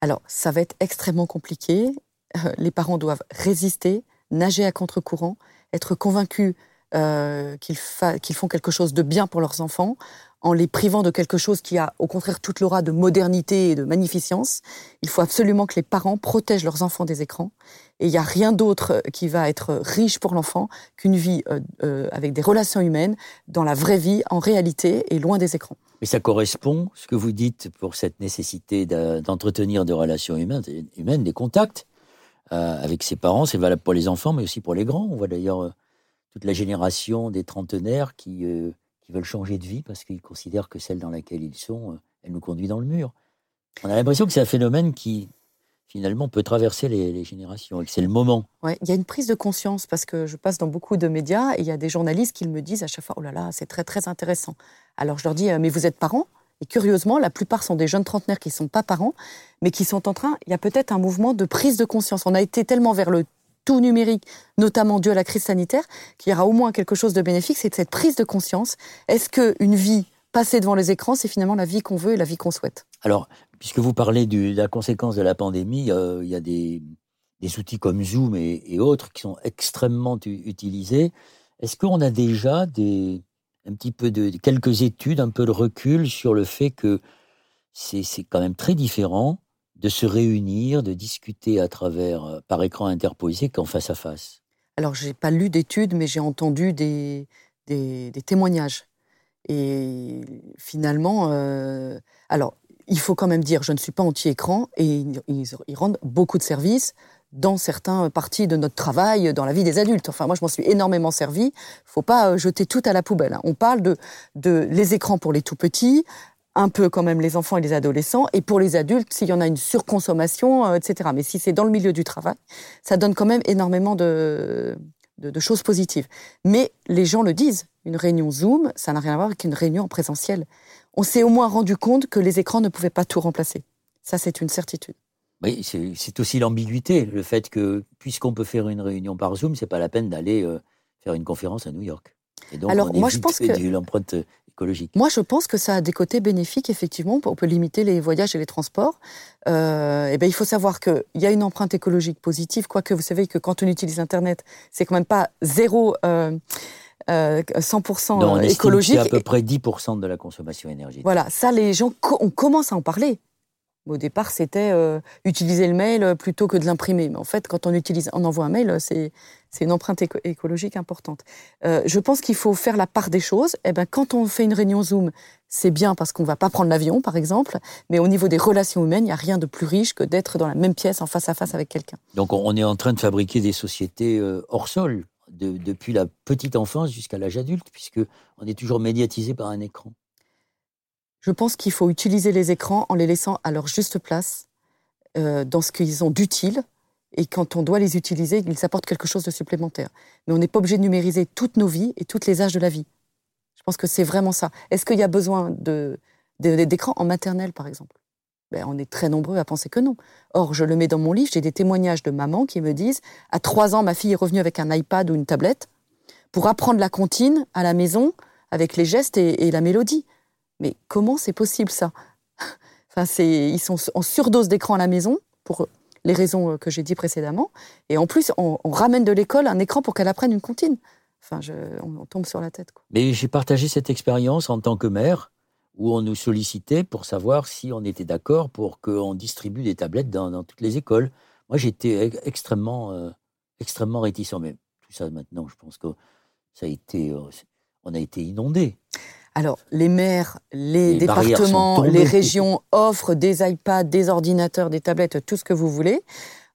Alors, ça va être extrêmement compliqué. Euh, les parents doivent résister, nager à contre-courant, être convaincus euh, qu'ils qu'ils font quelque chose de bien pour leurs enfants, en les privant de quelque chose qui a au contraire toute l'aura de modernité et de magnificence. Il faut absolument que les parents protègent leurs enfants des écrans. Et il n'y a rien d'autre euh, qui va être riche pour l'enfant qu'une vie euh, euh, avec des relations humaines, dans la vraie vie, en réalité, et loin des écrans. Mais ça correspond, ce que vous dites, pour cette nécessité d'entretenir des relations humaines, des contacts euh, avec ses parents. C'est valable pour les enfants, mais aussi pour les grands. On voit d'ailleurs toute la génération des trentenaires qui, veulent changer de vie parce qu'ils considèrent que celle dans laquelle ils sont, euh, elle nous conduit dans le mur. On a l'impression que c'est un phénomène qui, finalement, peut traverser les, les générations et que c'est le moment. Ouais, il y a une prise de conscience parce que je passe dans beaucoup de médias et il y a des journalistes qui me disent à chaque fois Oh là là, c'est très très intéressant. Alors je leur dis euh, Mais vous êtes parents? Et curieusement, la plupart sont des jeunes trentenaires qui ne sont pas parents, mais qui sont en train. Il y a peut-être un mouvement de prise de conscience. On a été tellement vers le tout numérique, notamment dû à la crise sanitaire, qu'il y aura au moins quelque chose de bénéfique c'est cette prise de conscience. Est-ce qu'une vie passée devant les écrans, c'est finalement la vie qu'on veut et la vie qu'on souhaite? Alors, puisque vous parlez de la conséquence de la pandémie, euh, il y a des, outils comme Zoom et, et autres qui sont extrêmement utilisés. Est-ce qu'on a déjà des, un petit peu de quelques études, un peu de recul sur le fait que c'est quand même très différent de se réunir, de discuter à travers euh, par écran interposé qu'en face à face? Alors, j'ai pas lu d'études, mais j'ai entendu des, des, témoignages. Et finalement, euh, alors, il faut quand même dire, je ne suis pas anti-écran, et ils, ils- rendent beaucoup de services dans certains parties de notre travail, dans la vie des adultes. Enfin, moi, je m'en suis énormément servi. Faut pas euh, jeter tout à la poubelle. hein. On parle de, de les écrans pour les tout petits, un peu quand même les enfants et les adolescents, et pour les adultes, s'il y en a une surconsommation, euh, etc. Mais si c'est dans le milieu du travail, ça donne quand même énormément de, de, de choses positives. Mais les gens le disent, une réunion Zoom, ça n'a rien à voir avec une réunion en présentiel. On s'est au moins rendu compte que les écrans ne pouvaient pas tout remplacer. Ça, c'est une certitude. Oui, c'est aussi l'ambiguïté, le fait que puisqu'on peut faire une réunion par Zoom, c'est pas la peine d'aller euh, faire une conférence à New York. Et donc, Alors, on moi, je pense que- l'empreinte écologique. Moi, je pense que ça a des côtés bénéfiques, effectivement. On peut limiter les voyages et les transports. Euh, et ben, il faut savoir qu'il y a une empreinte écologique positive, quoique vous savez que quand on utilise Internet, c'est quand même pas zéro, euh, euh, 100% Non, on estime écologique. a à peu près 10% de la consommation énergétique. Voilà, ça, les gens, on commence à en parler. Au départ, c'était euh, utiliser le mail euh, plutôt que de l'imprimer. Mais en fait, quand on utilise, on envoie un mail, euh, c'est c'est une empreinte éco- écologique importante. Euh, je pense qu'il faut faire la part des choses. Eh ben, quand on fait une réunion Zoom, c'est bien parce qu'on va pas prendre l'avion, par exemple. Mais au niveau des relations humaines, il n'y a rien de plus riche que d'être dans la même pièce, en face à face avec quelqu'un. Donc on est en train de fabriquer des sociétés euh, hors sol, de- depuis la petite enfance jusqu'à l'âge adulte, puisque on est toujours médiatisé par un écran. Je pense qu'il faut utiliser les écrans en les laissant à leur juste place, euh, dans ce qu'ils ont d'utile. Et quand on doit les utiliser, ils apportent quelque chose de supplémentaire. Mais on n'est pas obligé de numériser toutes nos vies et tous les âges de la vie. Je pense que c'est vraiment ça. Est-ce qu'il y a besoin d'écrans en maternelle, par exemple? Ben, On est très nombreux à penser que non. Or, je le mets dans mon livre, j'ai des témoignages de mamans qui me disent à trois ans, ma fille est revenue avec un iPad ou une tablette pour apprendre la comptine à la maison avec les gestes et- la mélodie. Mais comment c'est possible ça? Enfin, ils sont en surdose d'écran à la maison pour les raisons euh, que j'ai dit précédemment. Et en plus, on, ramène de l'école un écran pour qu'elle apprenne une comptine. Enfin, je- on, tombe sur la tête. Mais j'ai partagé cette expérience en tant que maire, où on nous sollicitait pour savoir si on était d'accord pour qu'on distribue des tablettes dans, toutes les écoles. Moi, j'étais extrêmement, euh, extrêmement réticent. Mais tout ça, maintenant, je pense que ça a été, euh, on a été inondé. Alors, les maires, les, départements, les régions offrent des iPads, des ordinateurs, des tablettes, tout ce que vous voulez,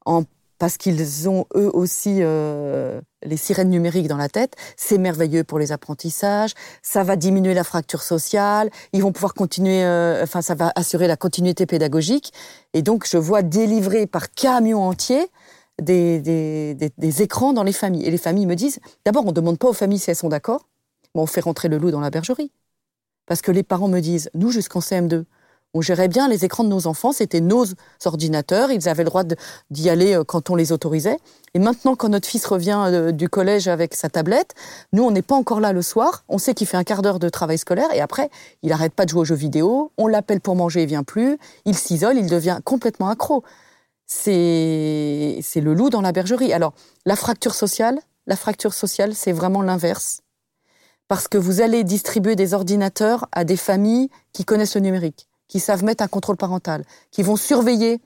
en- parce qu'ils ont eux aussi euh, les sirènes numériques dans la tête. C'est merveilleux pour les apprentissages, ça va diminuer la fracture sociale, ils vont pouvoir continuer, euh, enfin, ça va assurer la continuité pédagogique. Et donc, je vois délivrer par camion entier des, des- des- des écrans dans les familles. Et les familles me disent, d'abord, on ne demande pas aux familles si elles sont d'accord, mais on fait rentrer le loup dans la bergerie. Parce que les parents me disent, nous, jusqu'en CM2, on gérait bien les écrans de nos enfants, c'était nos ordinateurs, ils avaient le droit d'y aller euh, quand on les autorisait. Et maintenant, quand notre fils revient euh, du collège avec sa tablette, nous, on n'est pas encore là le soir, on sait qu'il fait un quart d'heure de travail scolaire, et après, il arrête pas de jouer aux jeux vidéo, on l'appelle pour manger, il vient plus, il s'isole, il devient complètement accro. C'est le loup dans la bergerie. Alors, la fracture sociale, la fracture sociale, c'est vraiment l'inverse parce que vous allez distribuer des ordinateurs à des familles qui connaissent le numérique, qui savent mettre un contrôle parental, qui vont surveiller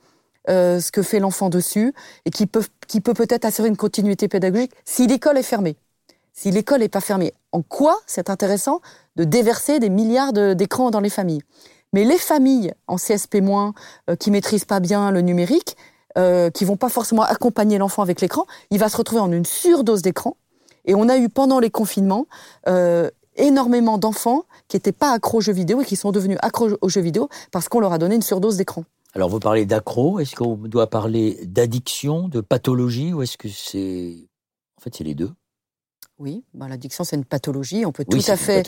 euh, ce que fait l'enfant dessus et qui peut peut-être assurer une continuité pédagogique si l'école est fermée. Si l'école n'est pas fermée, en quoi c'est intéressant de déverser des milliards d'écrans dans les familles Mais les familles en CSP- euh, qui maîtrisent pas bien le numérique, euh, qui vont pas forcément accompagner l'enfant avec l'écran, il va se retrouver en une surdose d'écran. Et on a eu pendant les confinements euh, énormément d'enfants qui n'étaient pas accros aux jeux vidéo et qui sont devenus accros aux jeux vidéo parce qu'on leur a donné une surdose d'écran. Alors, vous parlez d'accro, est-ce qu'on doit parler d'addiction, de pathologie, ou est-ce que c'est... En fait, c'est les deux? Oui, ben, l'addiction c'est une pathologie, on peut Oui, tout à fait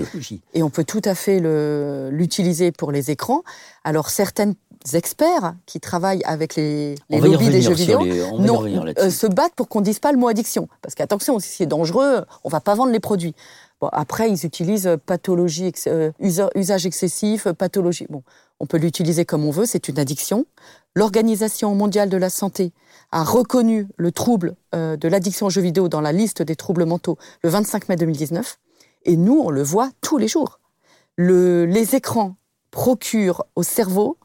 et on peut tout à fait le- l'utiliser pour les écrans. Alors certains experts qui travaillent avec les, les lobbies des jeux vidéo les- non, euh, se battent pour qu'on dise pas le mot addiction. Parce qu'attention, si c'est dangereux, on va pas vendre les produits. Bon, après, ils utilisent euh, pathologie, euh, usa- usage excessif, pathologie. Bon, on peut l'utiliser comme on veut, c'est une addiction. L'Organisation mondiale de la santé a reconnu le trouble euh, de l'addiction aux jeux vidéo dans la liste des troubles mentaux le 25 mai 2019. Et nous, on le voit tous les jours. Le- les écrans procurent au cerveau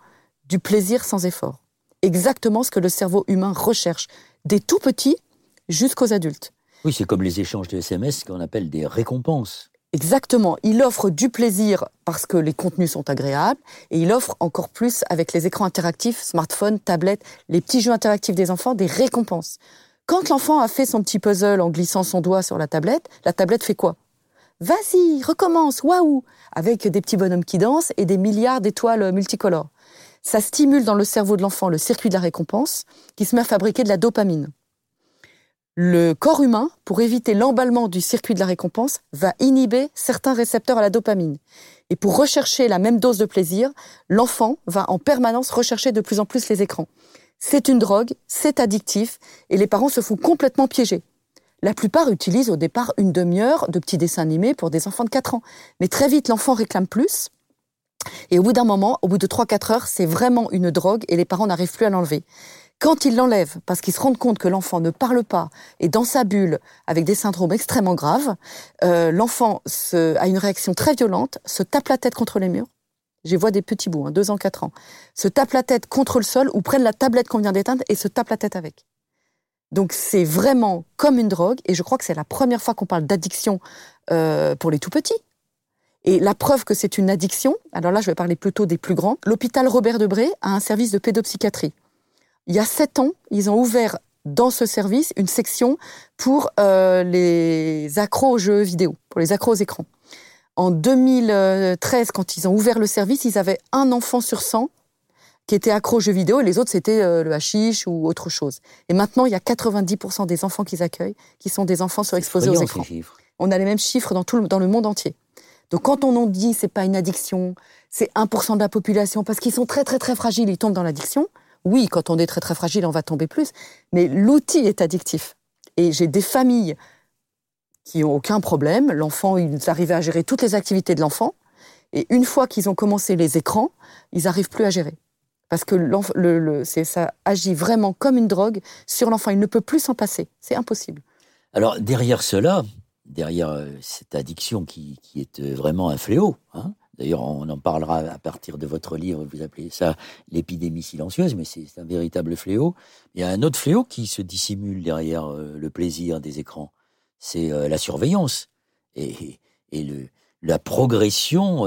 du plaisir sans effort. Exactement ce que le cerveau humain recherche, des tout petits jusqu'aux adultes. Oui, c'est comme les échanges de SMS qu'on appelle des récompenses. Exactement. Il offre du plaisir parce que les contenus sont agréables et il offre encore plus avec les écrans interactifs, smartphones, tablettes, les petits jeux interactifs des enfants, des récompenses. Quand l'enfant a fait son petit puzzle en glissant son doigt sur la tablette, la tablette fait quoi? Vas-y, recommence, waouh Avec des petits bonhommes qui dansent et des milliards d'étoiles multicolores. Ça stimule dans le cerveau de l'enfant le circuit de la récompense qui se met à fabriquer de la dopamine. Le corps humain, pour éviter l'emballement du circuit de la récompense, va inhiber certains récepteurs à la dopamine. Et pour rechercher la même dose de plaisir, l'enfant va en permanence rechercher de plus en plus les écrans. C'est une drogue, c'est addictif, et les parents se font complètement piéger. La plupart utilisent au départ une demi-heure de petits dessins animés pour des enfants de 4 ans. Mais très vite, l'enfant réclame plus. Et au bout d'un moment, au bout de 3-4 heures, c'est vraiment une drogue et les parents n'arrivent plus à l'enlever. Quand ils l'enlèvent, parce qu'ils se rendent compte que l'enfant ne parle pas et dans sa bulle avec des syndromes extrêmement graves, euh, l'enfant a une réaction très violente, se tape la tête contre les murs. J'y vois des petits bouts, hein, 2 ans, 4 ans. Se tape la tête contre le sol ou prennent la tablette qu'on vient d'éteindre et se tape la tête avec. Donc c'est vraiment comme une drogue et je crois que c'est la première fois qu'on parle d'addiction euh, pour les tout petits. Et la preuve que c'est une addiction, alors là je vais parler plutôt des plus grands, l'hôpital Robert Debré a un service de pédopsychiatrie. Il y a sept ans, ils ont ouvert dans ce service une section pour euh, les accros aux jeux vidéo, pour les accros aux écrans. En 2013, quand ils ont ouvert le service, ils avaient un enfant sur 100 qui était accro aux jeux vidéo et les autres c'était euh, le hashish ou autre chose. Et maintenant, il y a 90% des enfants qu'ils accueillent qui sont des enfants surexposés aux écrans. On a les mêmes chiffres dans, tout le, dans le monde entier. Donc quand on en dit c'est pas une addiction, c'est 1% de la population parce qu'ils sont très très très fragiles, ils tombent dans l'addiction. Oui, quand on est très très fragile, on va tomber plus, mais l'outil est addictif. Et j'ai des familles qui ont aucun problème, l'enfant, ils arrivaient à gérer toutes les activités de l'enfant et une fois qu'ils ont commencé les écrans, ils n'arrivent plus à gérer. Parce que le, ça agit vraiment comme une drogue sur l'enfant. Il ne peut plus s'en passer. C'est impossible. Alors, derrière cela, derrière euh, cette addiction qui, est euh, vraiment un fléau. Hein. D'ailleurs, on en parlera à partir de votre livre, vous appelez ça l'épidémie silencieuse, mais c'est un véritable fléau. Il y a un autre fléau qui se dissimule derrière euh, le plaisir des écrans, c'est la surveillance et, la progression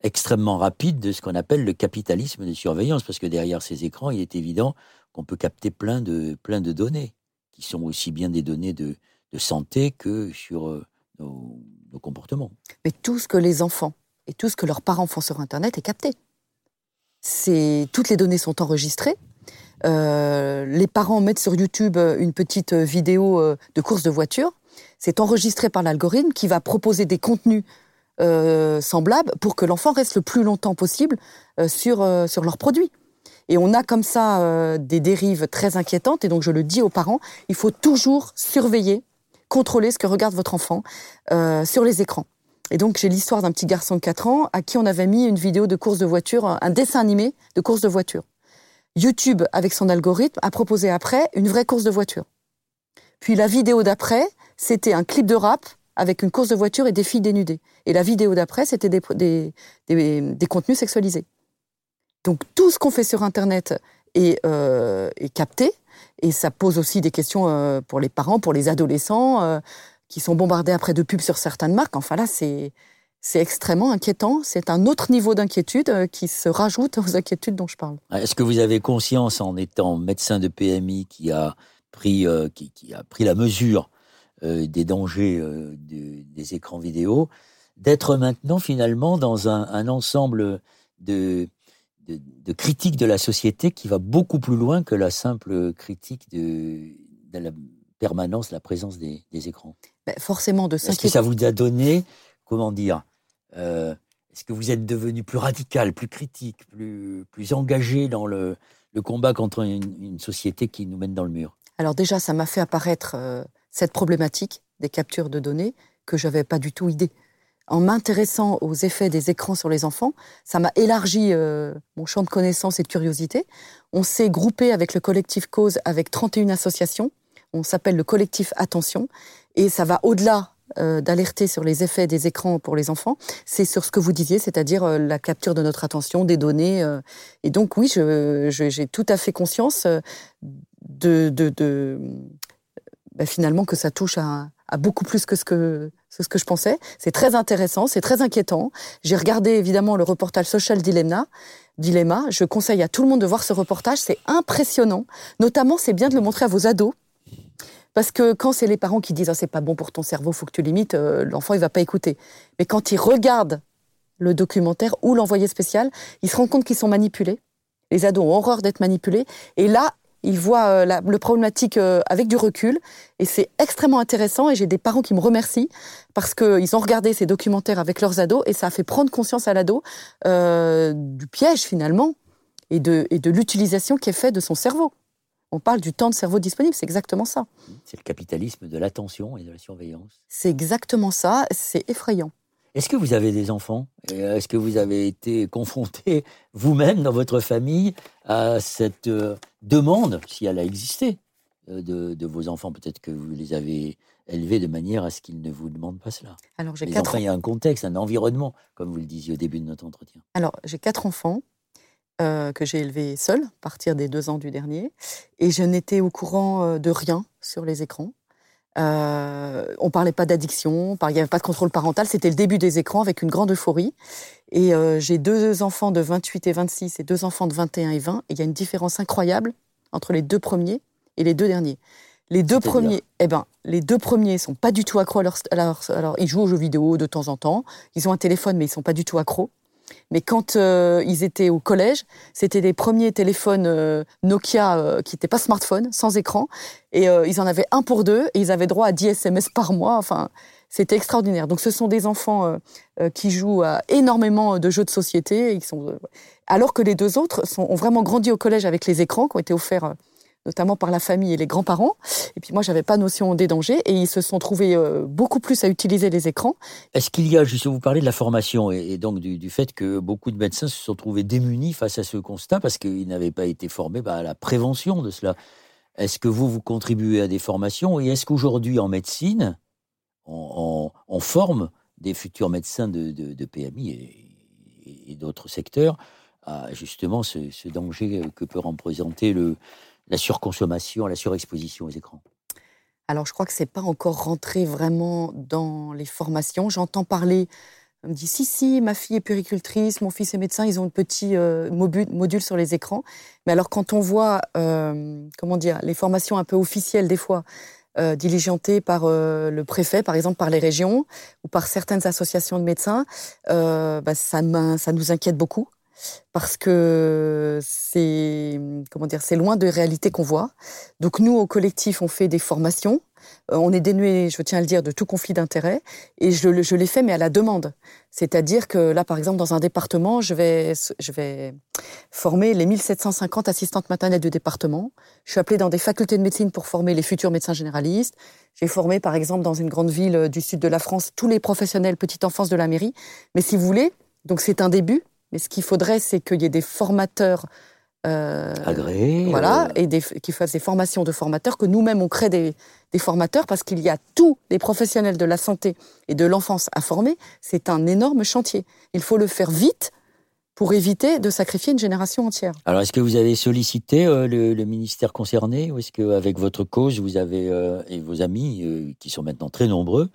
extrêmement rapide de ce qu'on appelle le capitalisme de surveillance, parce que derrière ces écrans, il est évident qu'on peut capter plein de, données, qui sont aussi bien des données de, santé que sur euh, nos, comportements. Mais tout ce que les enfants et tout ce que leurs parents font sur Internet est capté. Toutes les données sont enregistrées. Euh, les parents mettent sur YouTube une petite vidéo euh, de course de voiture. C'est enregistré par l'algorithme qui va proposer des contenus semblables pour que l'enfant reste le plus longtemps possible sur, leurs produits. Et on a comme ça des dérives très inquiétantes. Et donc je le dis aux parents, il faut toujours surveiller contrôler ce que regarde votre enfant euh, sur les écrans. Et donc j'ai l'histoire d'un petit garçon de 4 ans à qui on avait mis une vidéo de course de voiture, un dessin animé de course de voiture. YouTube, avec son algorithme, a proposé après une vraie course de voiture. Puis la vidéo d'après, c'était un clip de rap avec une course de voiture et des filles dénudées. Et la vidéo d'après, c'était des, contenus sexualisés. Donc tout ce qu'on fait sur Internet est, euh, capté, et ça pose aussi des questions euh, pour les parents, pour les adolescents, euh, qui sont bombardés après de pubs sur certaines marques. Enfin là, c'est c'est extrêmement inquiétant. C'est un autre niveau d'inquiétude euh, qui se rajoute aux inquiétudes dont je parle. Est-ce que vous avez conscience, en étant médecin de PMI, qui a pris, qui, a pris la mesure des dangers des écrans vidéo, d'être maintenant finalement dans un, ensemble de, de, critique de la société qui va beaucoup plus loin que la simple critique de, la permanence, la présence des, écrans. Ben, forcément, de Est-ce que ça vous a donné, comment dire, euh, est-ce que vous êtes devenu plus radical, plus critique, plus, plus engagé dans le, combat contre une, société qui nous mène dans le mur? Alors déjà, ça m'a fait apparaître euh, cette problématique des captures de données que je n'avais pas du tout idée en m'intéressant aux effets des écrans sur les enfants, ça m'a élargi euh, mon champ de connaissances et de curiosité. On s'est groupé avec le collectif Cause avec 31 associations. On s'appelle le collectif Attention et ça va au-delà euh, d'alerter sur les effets des écrans pour les enfants, c'est sur ce que vous disiez, c'est-à-dire euh, la capture de notre attention, des données. et donc oui, j'ai tout à fait conscience de, bah, finalement que ça touche à, beaucoup plus que ce que c'est ce que je pensais. C'est très intéressant, c'est très inquiétant. J'ai regardé évidemment le reportage Social Dilemma. Dilemma. Je conseille à tout le monde de voir ce reportage. C'est impressionnant. Notamment, c'est bien de le montrer à vos ados. Parce que quand c'est les parents qui disent ah, c'est pas bon pour ton cerveau, faut que tu limites, euh, l'enfant il va pas écouter. Mais quand il regarde le documentaire ou l'envoyé spécial, il se rend compte qu'ils sont manipulés. Les ados ont horreur d'être manipulés. Et là, ils voient euh, le problématique euh, avec du recul et c'est extrêmement intéressant et j'ai des parents qui me remercient parce qu'ils ont regardé ces documentaires avec leurs ados et ça a fait prendre conscience à l'ado du piège finalement et de, et de l'utilisation qui est faite de son cerveau. On parle du temps de cerveau disponible, c'est exactement ça. C'est le capitalisme de l'attention et de la surveillance. C'est exactement ça, c'est effrayant. Est-ce que vous avez des enfants? Est-ce que vous avez été confronté vous-même dans votre famille à cette euh, demande, si elle a existé, euh, de, vos enfants? Peut-être que vous les avez élevés de manière à ce qu'ils ne vous demandent pas cela. Alors j'ai quatre. Enfants, il y a un contexte, un environnement, comme vous le disiez au début de notre entretien. Alors j'ai quatre enfants. Euh, que j'ai élevés seuls, à partir des deux ans du dernier, et je n'étais au courant de rien sur les écrans. Euh, on parlait pas d'addiction, il n'y avait pas de contrôle parental. C'était le début des écrans avec une grande euphorie. Et euh, j'ai deux enfants de 28 et 26 et deux enfants de 21 et 20. Et il y a une différence incroyable entre les deux premiers et les deux derniers. Les deux premiers, eh ben, les deux premiers sont pas du tout accros à leur, alors, ils jouent aux jeux vidéo de temps en temps. Ils ont un téléphone, mais ils sont pas du tout accros. Mais quand euh, ils étaient au collège, c'était les premiers téléphones euh, Nokia euh, qui n'étaient pas smartphones, sans écran. Et ils en avaient un pour deux et ils avaient droit à 10 SMS par mois. Enfin, c'était extraordinaire. Donc ce sont des enfants qui jouent à énormément de jeux de société. Ils sont, alors que les deux autres ont vraiment grandi au collège avec les écrans qui ont été offerts notamment par la famille et les grands-parents. Et puis moi, j'avais pas notion des dangers et ils se sont trouvés euh, beaucoup plus à utiliser les écrans. Est-ce qu'il y a, justement, vous parlez de la formation et, donc du, fait que beaucoup de médecins se sont trouvés démunis face à ce constat parce qu'ils n'avaient pas été formés bah, à la prévention de cela. Est-ce que vous, vous contribuez à des formations et est-ce qu'aujourd'hui en médecine, on, forme des futurs médecins de, PMI et, d'autres secteurs à justement ce, ce, danger que peut représenter le, la surconsommation, la surexposition aux écrans? Alors, je crois que c'est pas encore rentré vraiment dans les formations. J'entends parler, on me dit si, si, ma fille est péricultrice, mon fils est médecin, ils ont un petit euh, module sur les écrans. Mais alors, quand on voit, euh, comment dire, les formations un peu officielles, des fois, euh, diligentées par le préfet, par exemple par les régions ou par certaines associations de médecins, bah, ça nous inquiète beaucoup parce que c'est comment dire, c'est loin de réalité qu'on voit. Donc nous, au collectif, on fait des formations. Euh, on est dénué, je tiens à le dire, de tout conflit d'intérêt, et je, je l'ai fait, mais à la demande. C'est-à-dire que là, par exemple, dans un département, je vais, je vais former les 1750 assistantes maternelles du département. Je suis appelée dans des facultés de médecine pour former les futurs médecins généralistes. J'ai formé, par exemple, dans une grande ville du sud de la France, tous les professionnels petite enfance de la mairie. Mais si vous voulez, donc c'est un début, mais ce qu'il faudrait, c'est qu'il y ait des formateurs euh, agréés, voilà, euh. et des, qui fassent des formations de formateurs, que nous-mêmes on crée des, des formateurs, parce qu'il y a tous les professionnels de la santé et de l'enfance à former. C'est un énorme chantier. Il faut le faire vite pour éviter de sacrifier une génération entière. Alors, est-ce que vous avez sollicité euh, le, le, ministère concerné, ou est-ce qu'avec votre cause, vous avez et vos amis, qui sont maintenant très nombreux,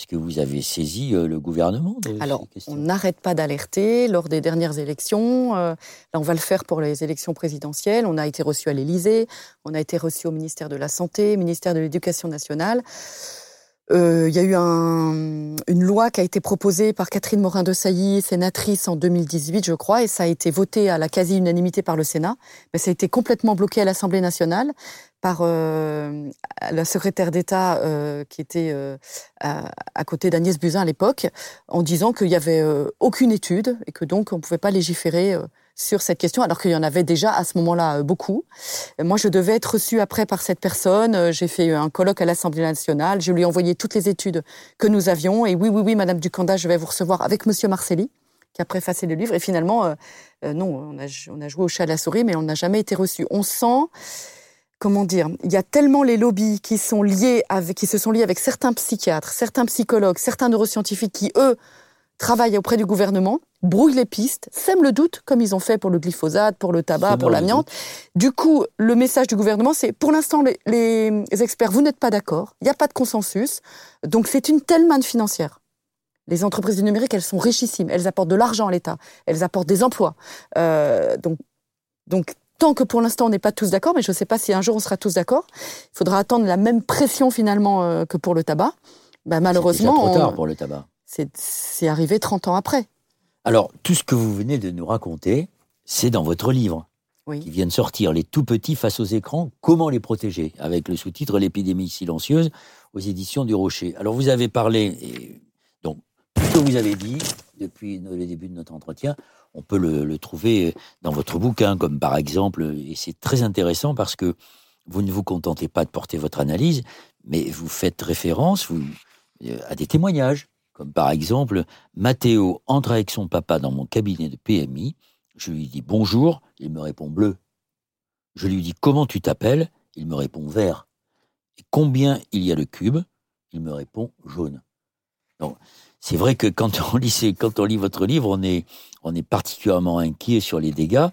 est-ce que vous avez saisi euh, le gouvernement Alors, on n'arrête pas d'alerter lors des dernières élections. Euh, là, on va le faire pour les élections présidentielles. On a été reçu à l'Élysée, on a été reçu au ministère de la Santé, ministère de l'Éducation nationale. Euh, il y a eu un, une loi qui a été proposée par Catherine Morin-de sénatrice en 2018, je crois, et ça a été voté à la quasi-unanimité par le Sénat. Mais ça a été complètement bloqué à l'Assemblée nationale par euh, la secrétaire d'État euh, qui était euh, à, côté d'Agnès Buzyn à l'époque, en disant qu'il n'y avait aucune étude et que donc on ne pouvait pas légiférer sur cette question, alors qu'il y en avait déjà à ce moment-là beaucoup. Moi, je devais être reçue après par cette personne. J'ai fait un colloque à l'Assemblée nationale. Je lui ai envoyé toutes les études que nous avions. Et oui, oui, oui, Madame Ducanda, je vais vous recevoir avec Monsieur Marcelli qui a préfacé le livre. Et finalement, non, on a, joué au chat à la souris, mais on n'a jamais été reçu. On sent comment dire, il y a tellement les lobbies qui sont liés qui se sont liés avec certains psychiatres, certains psychologues, certains neuroscientifiques qui, eux, travaillent auprès du gouvernement, brouillent les pistes, sèment le doute, comme ils ont fait pour le glyphosate, pour le tabac, pour l'amiante. Du coup, le message du gouvernement, c'est pour l'instant, les, les, experts, vous n'êtes pas d'accord, il n'y a pas de consensus, donc c'est une telle manne financière. Les entreprises du numérique, elles sont richissimes, elles apportent de l'argent à l'État, elles apportent des emplois. Euh, donc, donc tant que pour l'instant on n'est pas tous d'accord, mais je ne sais pas si un jour on sera tous d'accord. Il faudra attendre la même pression finalement euh, que pour le tabac. Bah, malheureusement, c'est trop tard pour le tabac. C'est arrivé 30 ans après. Alors, tout ce que vous venez de nous raconter, c'est dans votre livre. qui vient de sortir, Les tout petits face aux écrans, comment les protéger, avec le sous-titre L'épidémie silencieuse aux éditions du Rocher. Alors vous avez parlé, et donc tout ce que vous avez dit depuis le début de notre entretien, on peut le, trouver dans votre bouquin, comme par exemple, et c'est très intéressant parce que vous ne vous contentez pas de porter votre analyse, mais vous faites référence vous, euh, à des témoignages. Comme par exemple, Mathéo entre avec son papa dans mon cabinet de PMI. Je lui dis bonjour, il me répond bleu. Je lui dis comment tu t'appelles, il me répond vert. Et combien il y a de cubes, il me répond jaune. Donc, c'est vrai que quand on lit, votre livre, on est, particulièrement inquiet sur les dégâts,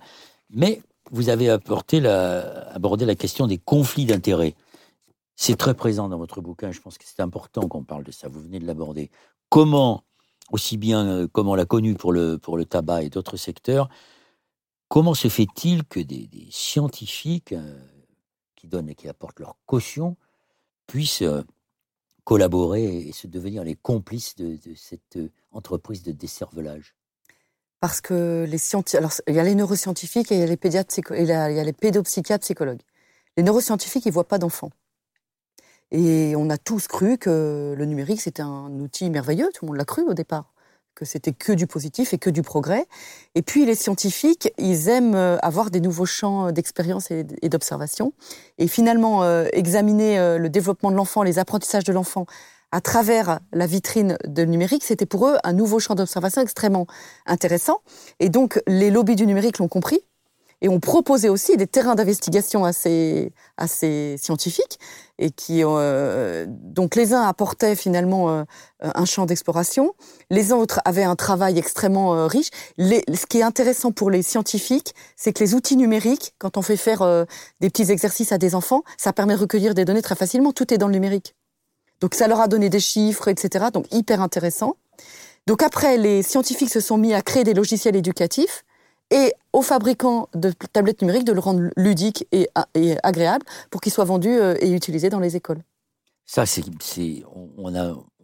mais vous avez abordé la question des conflits d'intérêts. C'est très présent dans votre bouquin. Je pense que c'est important qu'on parle de ça. Vous venez de l'aborder. Comment, aussi bien euh, comme on l'a connu pour le, tabac et d'autres secteurs, comment se fait-il que des, scientifiques euh, qui donnent et qui apportent leur caution puissent euh, collaborer et se devenir les complices de, cette entreprise de décervelage Parce que les scientifiques, alors il y a les neuroscientifiques et il y a les les pédopsychiatres psychologues. Les neuroscientifiques, ils voient pas d'enfants. Et on a tous cru que le numérique, c'était un outil merveilleux, tout le monde l'a cru au départ, que c'était que du positif et que du progrès. Et puis les scientifiques, ils aiment euh, avoir des nouveaux champs d'expérience et d'observation. Et finalement, euh, examiner euh, le développement de l'enfant, les apprentissages de l'enfant à travers la vitrine de numérique, c'était pour eux un nouveau champ d'observation extrêmement intéressant. Et donc les lobbies du numérique l'ont compris et ont proposé aussi des terrains d'investigation assez, assez scientifiques et qui euh, donc les uns apportaient finalement euh, un champ d'exploration, les autres avaient un travail extrêmement euh, riche. Les, ce qui est intéressant pour les scientifiques, c'est que les outils numériques, quand on fait faire euh, des petits exercices à des enfants, ça permet de recueillir des données très facilement. Tout est dans le numérique. Donc ça leur a donné des chiffres, etc. Donc hyper intéressant. Donc après, les scientifiques se sont mis à créer des logiciels éducatifs et aux fabricants de tablettes numériques de le rendre ludique et, agréable pour qu'il soit vendu euh, et utilisé dans les écoles. Ça, c'est,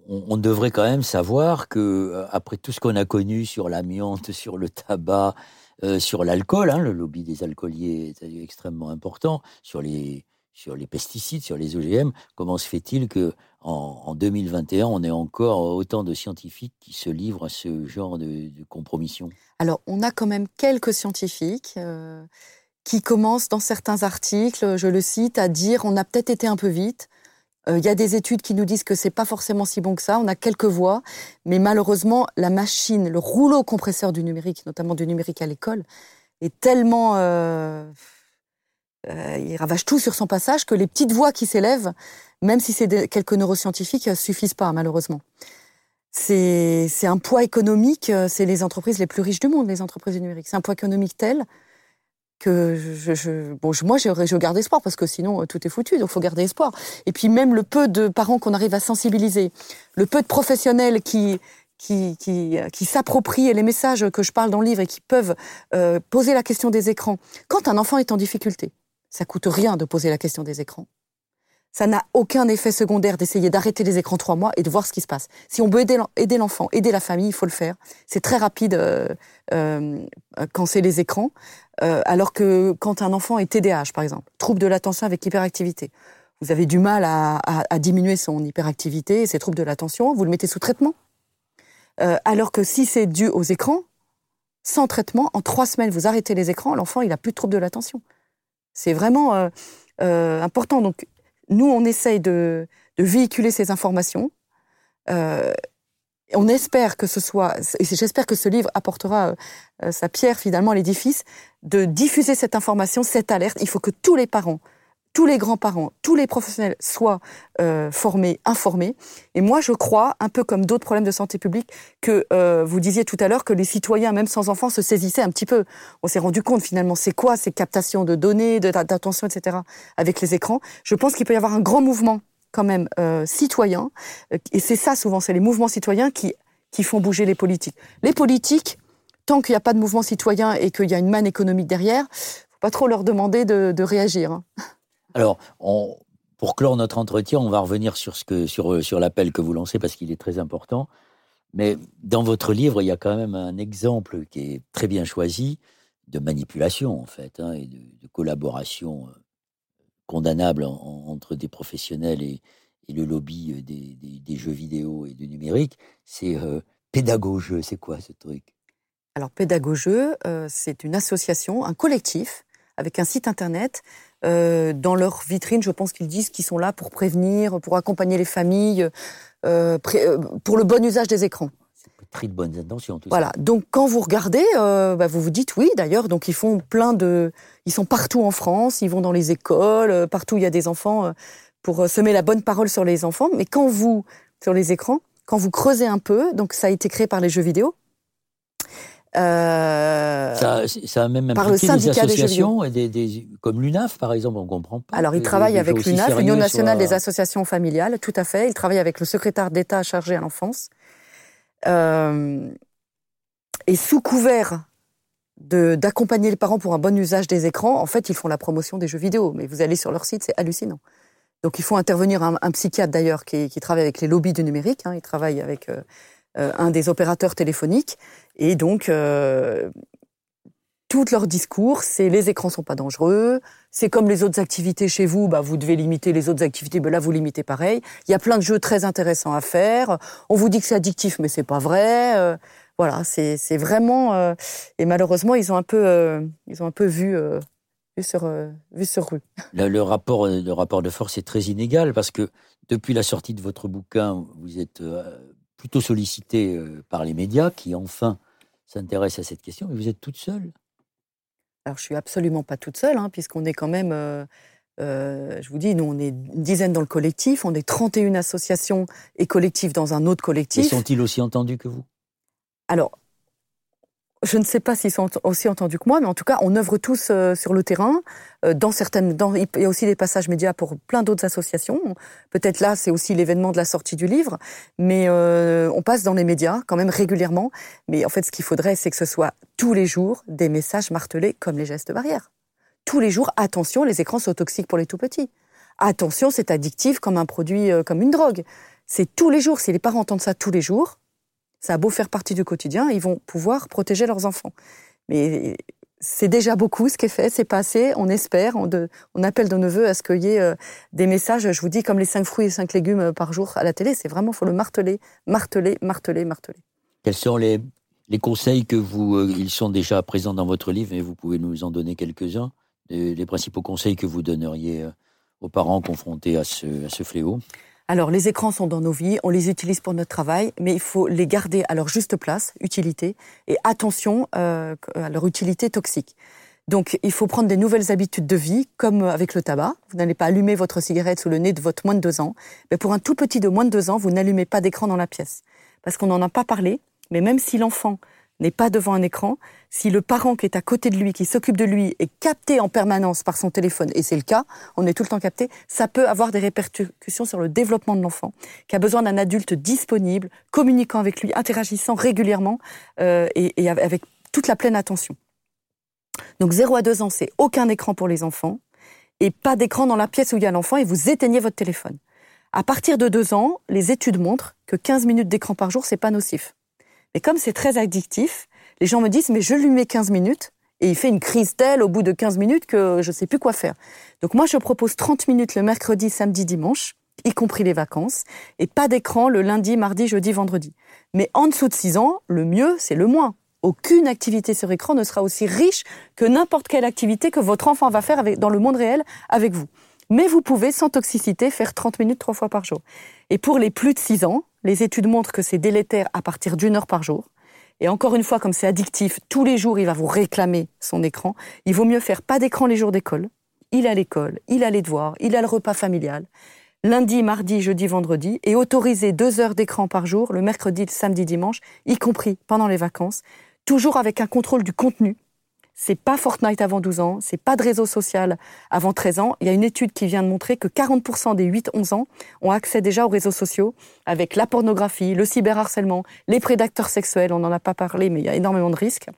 on, devrait quand même savoir que euh, après tout ce qu'on a connu sur l'amiante, sur le tabac, euh, sur l'alcool, hein, le lobby des alcooliers est extrêmement important, sur les sur les pesticides, sur les OGM, comment se fait-il que en, 2021, on ait encore autant de scientifiques qui se livrent à ce genre de, compromission? Alors, on a quand même quelques scientifiques euh, qui commencent dans certains articles, je le cite, à dire on a peut-être été un peu vite. Euh, il y a des études qui nous disent que c'est pas forcément si bon que ça. On a quelques voix, mais malheureusement, la machine, le rouleau compresseur du numérique, notamment du numérique à l'école, est tellement euh, euh, il ravage tout sur son passage, que les petites voix qui s'élèvent, même si c'est quelques neuroscientifiques, euh, suffisent pas, malheureusement. C'est un poids économique, euh, c'est les entreprises les plus riches du monde, les entreprises numériques. C'est un poids économique tel que je, bon, moi, je, garde espoir parce que sinon, tout est foutu. Donc, faut garder espoir. Et puis, même le peu de parents qu'on arrive à sensibiliser, le peu de professionnels qui, qui, qui s'approprient les messages que je parle dans le livre et qui peuvent poser la question des écrans. Quand un enfant est en difficulté, ça coûte rien de poser la question des écrans. Ça n'a aucun effet secondaire d'essayer d'arrêter les écrans trois mois et de voir ce qui se passe. Si on veut aider l'enfant, aider la famille, il faut le faire. C'est très rapide euh, euh, quand c'est les écrans. Euh, alors que quand un enfant est TDAH, par exemple, trouble de l'attention avec hyperactivité, vous avez du mal à, à, diminuer son hyperactivité et ses troubles de l'attention, vous le mettez sous traitement. alors que si c'est dû aux écrans, sans traitement, en trois semaines, vous arrêtez les écrans, l'enfant, il a plus de troubles de l'attention. C'est vraiment euh, euh, important. Donc, nous, on essaye de, véhiculer ces informations. Euh, on espère que ce soit, j'espère que ce livre apportera sa pierre finalement à l'édifice, de diffuser cette information, cette alerte. Il faut que tous les parents tous les grands-parents, tous les professionnels soient euh, formés, informés. Et moi, je crois, un peu comme d'autres problèmes de santé publique, que euh, vous disiez tout à l'heure que les citoyens, même sans enfants, se saisissaient un petit peu. On s'est rendu compte finalement, c'est quoi ces captations de données, d'attention, etc., avec les écrans. Je pense qu'il peut y avoir un grand mouvement quand même euh, citoyen. Et c'est ça souvent, c'est les mouvements citoyens qui, qui font bouger les politiques. Les politiques, tant qu'il n'y a pas de mouvement citoyen et qu'il y a une manne économique derrière, faut pas trop leur demander de, de réagir. Hein. Alors, pour clore notre entretien, on va revenir sur, sur, l'appel que vous lancez parce qu'il est très important. Mais dans votre livre, il y a quand même un exemple qui est très bien choisi de manipulation, en fait, hein, et de, collaboration euh, condamnable entre des professionnels et, le lobby euh, des, jeux vidéo et du numérique. C'est euh, C'est quoi ce truc? Alors, Pédagogeux, euh, c'est une association, un collectif avec un site internet. Euh, dans leur vitrine, je pense qu'ils disent qu'ils sont là pour prévenir, pour accompagner les familles, euh, euh, pour le bon usage des écrans. Très de bonnes intentions. Tout voilà. Donc quand vous regardez, bah, vous vous dites oui. D'ailleurs, donc ils font plein de, ils sont partout en France, ils vont dans les écoles, partout où il y a des enfants pour semer la bonne parole sur les enfants. Mais quand vous sur les écrans, quand vous creusez un peu, donc ça a été créé par les jeux vidéo. Euh, ça, ça, a même par le syndicat des associations, et des, comme l'UNAF par exemple, on comprend pas. Alors il travaille avec l'UNAF, l'Union nationale des associations familiales, tout à fait. Il travaille avec le secrétaire d'État chargé à l'enfance. Euh, et sous couvert d'accompagner les parents pour un bon usage des écrans, en fait, ils font la promotion des jeux vidéo. Mais vous allez sur leur site, c'est hallucinant. Donc il faut intervenir un, psychiatre d'ailleurs qui, travaille avec les lobbies du numérique. Hein, il travaille avec euh, euh, un des opérateurs téléphoniques. Et donc, euh, tout leur discours, c'est les écrans sont pas dangereux, c'est comme les autres activités chez vous, bah vous devez limiter les autres activités, ben là vous limitez pareil. Il y a plein de jeux très intéressants à faire. On vous dit que c'est addictif, mais c'est pas vrai. Euh, voilà, c'est vraiment euh, et malheureusement ils ont un peu ils ont un peu vu vu sur vu sur rue. Le, rapport le rapport de force est très inégal parce que depuis la sortie de votre bouquin, vous êtes plutôt sollicité euh, par les médias qui enfin s'intéressent à cette question, mais vous êtes toute seule? Alors je suis absolument pas toute seule, hein, puisqu'on est quand même, euh, euh, je vous dis, nous on est une dizaine dans le collectif, on est 31 associations et collectifs dans un autre collectif. Et sont-ils aussi entendus que vous? Alors, je ne sais pas s'ils sont aussi entendus que moi, mais en tout cas, on œuvre tous euh, sur le terrain. Euh, dans certaines, dans, il y a aussi des passages médias pour plein d'autres associations. Peut-être là, c'est aussi l'événement de la sortie du livre, mais euh, on passe dans les médias quand même régulièrement. Mais en fait, ce qu'il faudrait, c'est que ce soit tous les jours des messages martelés comme les gestes barrières. Tous les jours, attention, les écrans sont toxiques pour les tout petits. Attention, c'est addictif comme un produit, comme une drogue. C'est tous les jours. Si les parents entendent ça tous les jours, ça a beau faire partie du quotidien, ils vont pouvoir protéger leurs enfants. Mais c'est déjà beaucoup ce qui est fait, c'est pas assez. On espère, on, appelle de nos voeux à ce qu'il y ait euh, des messages, je vous dis, comme les cinq fruits et cinq légumes euh, par jour à la télé. C'est vraiment, faut le marteler, marteler, marteler, marteler. Quels sont les, les conseils que vous, euh, ils sont déjà présents dans votre livre, et vous pouvez nous en donner quelques-uns, les, principaux conseils que vous donneriez aux parents confrontés à ce, à ce fléau? Alors, les écrans sont dans nos vies, on les utilise pour notre travail, mais il faut les garder à leur juste place, utilité, et attention euh, à leur utilité toxique. Donc, il faut prendre des nouvelles habitudes de vie, comme avec le tabac. Vous n'allez pas allumer votre cigarette sous le nez de votre moins de deux ans. Mais pour un tout petit de moins de deux ans, vous n'allumez pas d'écran dans la pièce. Parce qu'on n'en a pas parlé, mais même si l'enfant n'est pas devant un écran, si le parent qui est à côté de lui, qui s'occupe de lui, est capté en permanence par son téléphone, et c'est le cas, on est tout le temps capté, ça peut avoir des répercussions sur le développement de l'enfant, qui a besoin d'un adulte disponible, communiquant avec lui, interagissant régulièrement euh, et, avec toute la pleine attention. Donc 0 à 2 ans, c'est aucun écran pour les enfants, et pas d'écran dans la pièce où il y a l'enfant, et vous éteignez votre téléphone. À partir de 2 ans, les études montrent que 15 minutes d'écran par jour, c'est pas nocif. Mais comme c'est très addictif, les gens me disent, mais je lui mets 15 minutes et il fait une crise telle au bout de 15 minutes que je ne sais plus quoi faire. Donc moi, je propose 30 minutes le mercredi, samedi, dimanche, y compris les vacances, et pas d'écran le lundi, mardi, jeudi, vendredi. Mais en dessous de 6 ans, le mieux, c'est le moins. Aucune activité sur écran ne sera aussi riche que n'importe quelle activité que votre enfant va faire avec, dans le monde réel avec vous. Mais vous pouvez, sans toxicité, faire 30 minutes trois fois par jour. Et pour les plus de 6 ans, les études montrent que c'est délétère à partir d'une heure par jour. Et encore une fois, comme c'est addictif, tous les jours, il va vous réclamer son écran. Il vaut mieux faire pas d'écran les jours d'école. Il a l'école, il a les devoirs, il a le repas familial. Lundi, mardi, jeudi, vendredi. Et autoriser deux heures d'écran par jour, le mercredi, le samedi, dimanche, y compris pendant les vacances. Toujours avec un contrôle du contenu c'est pas Fortnite avant 12 ans, c'est pas de réseau social avant 13 ans. Il y a une étude qui vient de montrer que 40% des 8-11 ans ont accès déjà aux réseaux sociaux avec la pornographie, le cyberharcèlement, les prédateurs sexuels, on n'en a pas parlé, mais il y a énormément de risques.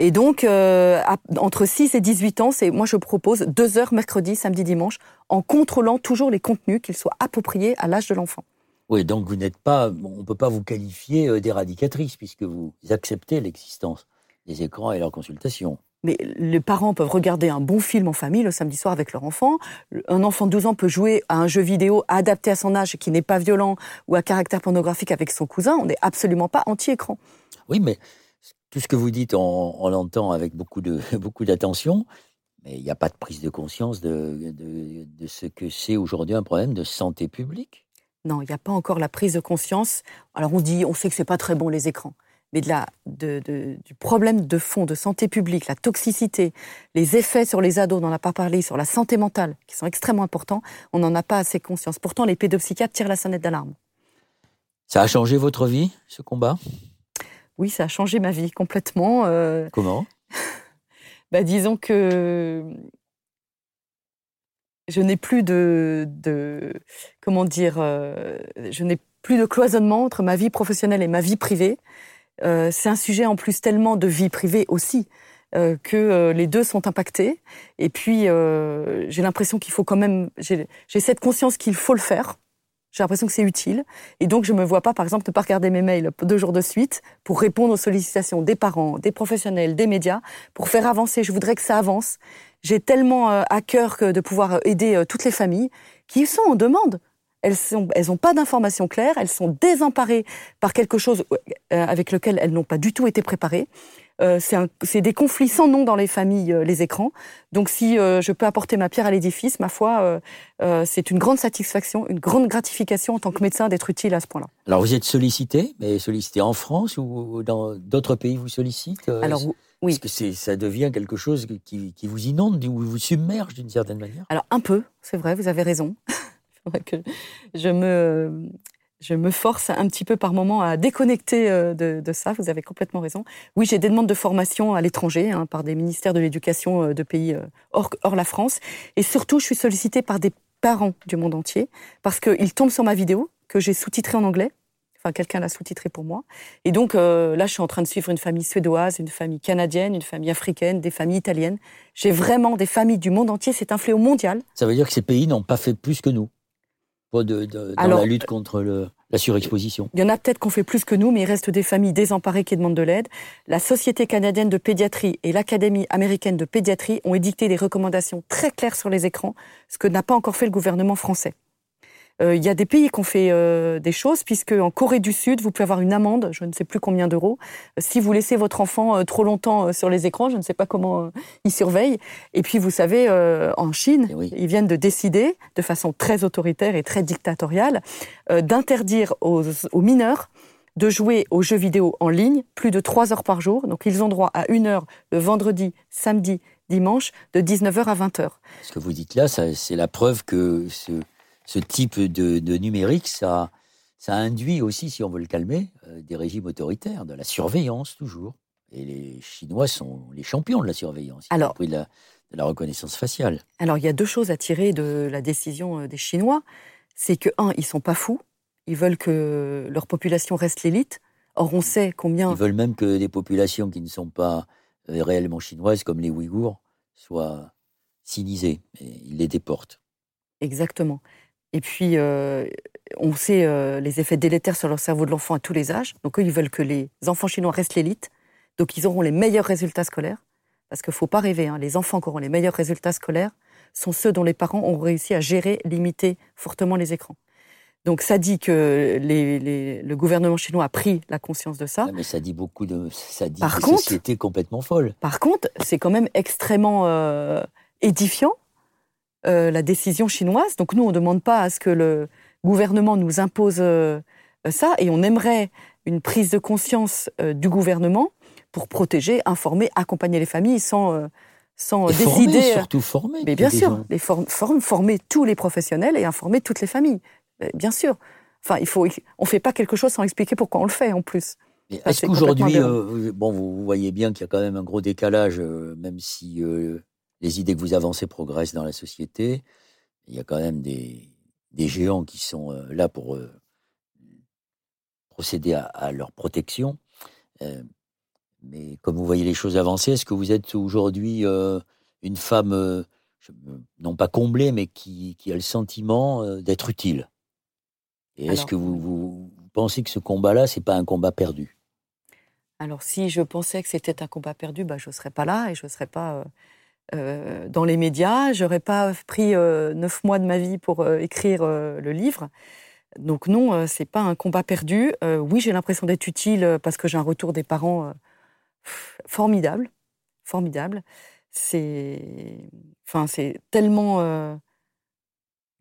Et donc, euh, entre 6 et 18 ans, c'est moi je propose deux heures mercredi, samedi, dimanche, en contrôlant toujours les contenus, qu'ils soient appropriés à l'âge de l'enfant. Oui, donc vous n'êtes pas, on ne peut pas vous qualifier euh, d'éradicatrice puisque vous acceptez l'existence les écrans et leurs consultations. Mais les parents peuvent regarder un bon film en famille le samedi soir avec leur enfant. Un enfant de 12 ans peut jouer à un jeu vidéo adapté à son âge qui n'est pas violent ou à caractère pornographique avec son cousin. On n'est absolument pas anti-écran. Oui, mais tout ce que vous dites, on, l'entend avec beaucoup de beaucoup d'attention, mais il n'y a pas de prise de conscience de, de, ce que c'est aujourd'hui un problème de santé publique? Non, il n'y a pas encore la prise de conscience. Alors on dit, on sait que c'est pas très bon les écrans, mais de la, de, du problème de fond de santé publique, la toxicité, les effets sur les ados, on n'en a pas parlé, sur la santé mentale, qui sont extrêmement importants, on n'en a pas assez conscience. Pourtant, les pédopsychiatres tirent la sonnette d'alarme. Ça a changé votre vie, ce combat? Oui, ça a changé ma vie complètement. Euh. Comment? Bah, Disons que je n'ai plus de, de, comment dire, euh, je n'ai plus de cloisonnement entre ma vie professionnelle et ma vie privée. Euh, c'est un sujet en plus tellement de vie privée aussi euh, que les deux sont impactés. Et puis j'ai l'impression qu'il faut quand même, j'ai cette conscience qu'il faut le faire. J'ai l'impression que c'est utile. Et donc, je ne me vois pas, par exemple, ne pas regarder mes mails deux jours de suite pour répondre aux sollicitations des parents, des professionnels, des médias, pour faire avancer. Je voudrais que ça avance. J'ai tellement euh, à cœur que de pouvoir aider euh, toutes les familles qui sont en demande. Elles n'ont elles pas d'informations claires, elles sont désemparées par quelque chose euh, avec lequel elles n'ont pas du tout été préparées. Euh, c'est des conflits sans nom dans les familles, euh, les écrans. Donc si je peux apporter ma pierre à l'édifice, ma foi, c'est une grande satisfaction, une grande gratification en tant que médecin d'être utile à ce point-là. Alors vous êtes sollicité, mais sollicité en France ou dans d'autres pays vous sollicitent Alors oui. Est-ce que ça devient quelque chose qui, qui vous inonde ou vous submerge d'une certaine manière? Alors un peu, c'est vrai, vous avez raison. que je me, je me force un petit peu par moment à déconnecter euh, de, ça. Vous avez complètement raison. Oui, j'ai des demandes de formation à l'étranger hein, par des ministères de l'éducation euh, de pays euh, hors, hors, la France. Et surtout, je suis sollicitée par des parents du monde entier parce qu'ils tombent sur ma vidéo que j'ai sous-titrée en anglais. Enfin, quelqu'un l'a sous-titrée pour moi. Et donc, là, je suis en train de suivre une famille suédoise, une famille canadienne, une famille africaine, des familles italiennes. J'ai vraiment des familles du monde entier. C'est un fléau mondial. Ça veut dire que ces pays n'ont pas fait plus que nous de, dans la lutte contre le, la surexposition Il y en a peut-être qu'on fait plus que nous, mais il reste des familles désemparées qui demandent de l'aide. La Société canadienne de pédiatrie et l'Académie américaine de pédiatrie ont édicté des recommandations très claires sur les écrans, ce que n'a pas encore fait le gouvernement français. Euh, il y a des pays qui ont fait euh, des choses, puisque en Corée du Sud, vous pouvez avoir une amende, je ne sais plus combien d'euros, euh, si vous laissez votre enfant trop longtemps sur les écrans. Je ne sais pas comment ils surveillent. Et puis, vous savez, en Chine, eh ils viennent de décider, de façon très autoritaire et très dictatoriale, d'interdire aux, aux mineurs de jouer aux jeux vidéo en ligne plus de 3 heures par jour. Donc, ils ont droit à une heure le vendredi, samedi, dimanche, de 19h à 20h. Ce que vous dites là, c'est la preuve que ce, ce type de, numérique, ça, ça induit aussi, si on veut le calmer, euh, des régimes autoritaires, de la surveillance toujours. Et les Chinois sont les champions de la surveillance. Alors, de la, de la reconnaissance faciale. Alors, il y a deux choses à tirer de la décision euh, des Chinois. C'est que, un, ils sont pas fous. Ils veulent que leur population reste l'élite. Or, on sait combien. Ils veulent même que des populations qui ne sont pas euh, réellement chinoises, comme les Ouïghours, soient sinisées. Et ils les déportent. Exactement. Et puis, euh, on sait euh, les effets délétères sur le cerveau de l'enfant à tous les âges. Donc, eux, ils veulent que les enfants chinois restent l'élite. Donc, ils auront les meilleurs résultats scolaires. Parce qu'il ne faut pas rêver, hein, les enfants qui auront les meilleurs résultats scolaires sont ceux dont les parents ont réussi à gérer, limiter fortement les écrans. Donc ça dit que le gouvernement chinois a pris la conscience de ça. mais ça dit beaucoup de, ça dit par contre, société complètement folle. Par contre, c'est quand même extrêmement euh, édifiant euh, la décision chinoise. Donc nous, on ne demande pas à ce que le gouvernement nous impose euh, ça, et on aimerait une prise de conscience euh, du gouvernement pour protéger, informer, accompagner les familles sans, sans décider. surtout former. Mais bien sûr, les former tous les professionnels et informer toutes les familles. Bien sûr. Enfin, il faut, on ne fait pas quelque chose sans expliquer pourquoi on le fait en plus. Est-ce qu'aujourd'hui, bon, vous voyez bien qu'il y a quand même un gros décalage, même si les idées que vous avancez progressent dans la société. Il y a quand même des, géants qui sont euh, là pour euh, procéder à, leur protection. Euh, mais comme vous voyez les choses avancer, est-ce que vous êtes aujourd'hui une femme, non pas comblée, mais qui, a le sentiment d'être utile? Et est-ce que vous, vous, pensez que ce combat-là, c'est pas un combat perdu? Alors, si je pensais que c'était un combat perdu, bah, je ne serais pas là et je ne serais pas euh, dans les médias. J'aurais pas pris euh, neuf mois de ma vie pour euh, écrire le livre. Donc non, c'est pas un combat perdu. oui, j'ai l'impression d'être utile parce que j'ai un retour des parents formidable, formidable. C'est, enfin, c'est tellement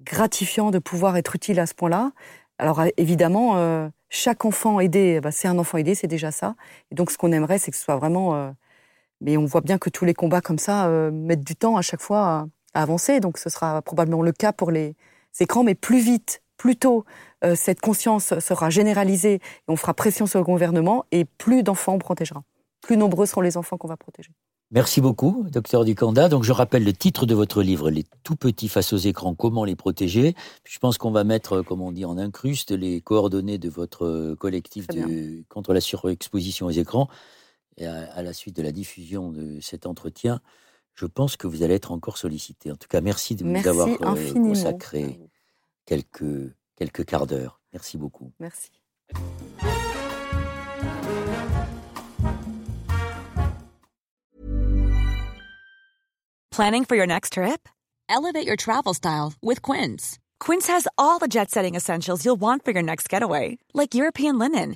gratifiant de pouvoir être utile à ce point-là. Alors évidemment, chaque enfant aidé, bah, c'est un enfant aidé, c'est déjà ça. Et donc ce qu'on aimerait, c'est que ce soit vraiment. Mais on voit bien que tous les combats comme ça mettent du temps à chaque fois à, à, avancer. Donc ce sera probablement le cas pour les écrans, mais plus vite, plus tôt, cette conscience sera généralisée et on fera pression sur le gouvernement et plus d'enfants on protégera. Plus nombreux seront les enfants qu'on va protéger. Merci beaucoup, docteur Ducanda. Donc, je rappelle le titre de votre livre, Les tout petits face aux écrans, comment les protéger. Je pense qu'on va mettre, comme on dit, en incruste les coordonnées de votre collectif de, contre la surexposition aux écrans. Et à, la suite de la diffusion de cet entretien, je pense que vous allez être encore sollicité. En tout cas, merci de nous avoir euh, consacré quelques, quelques quarts d'heure. Merci beaucoup. Merci. Planning for your next trip? Elevate your travel style with Quince. Quince has all the jet setting essentials you'll want for your next getaway, like European linen,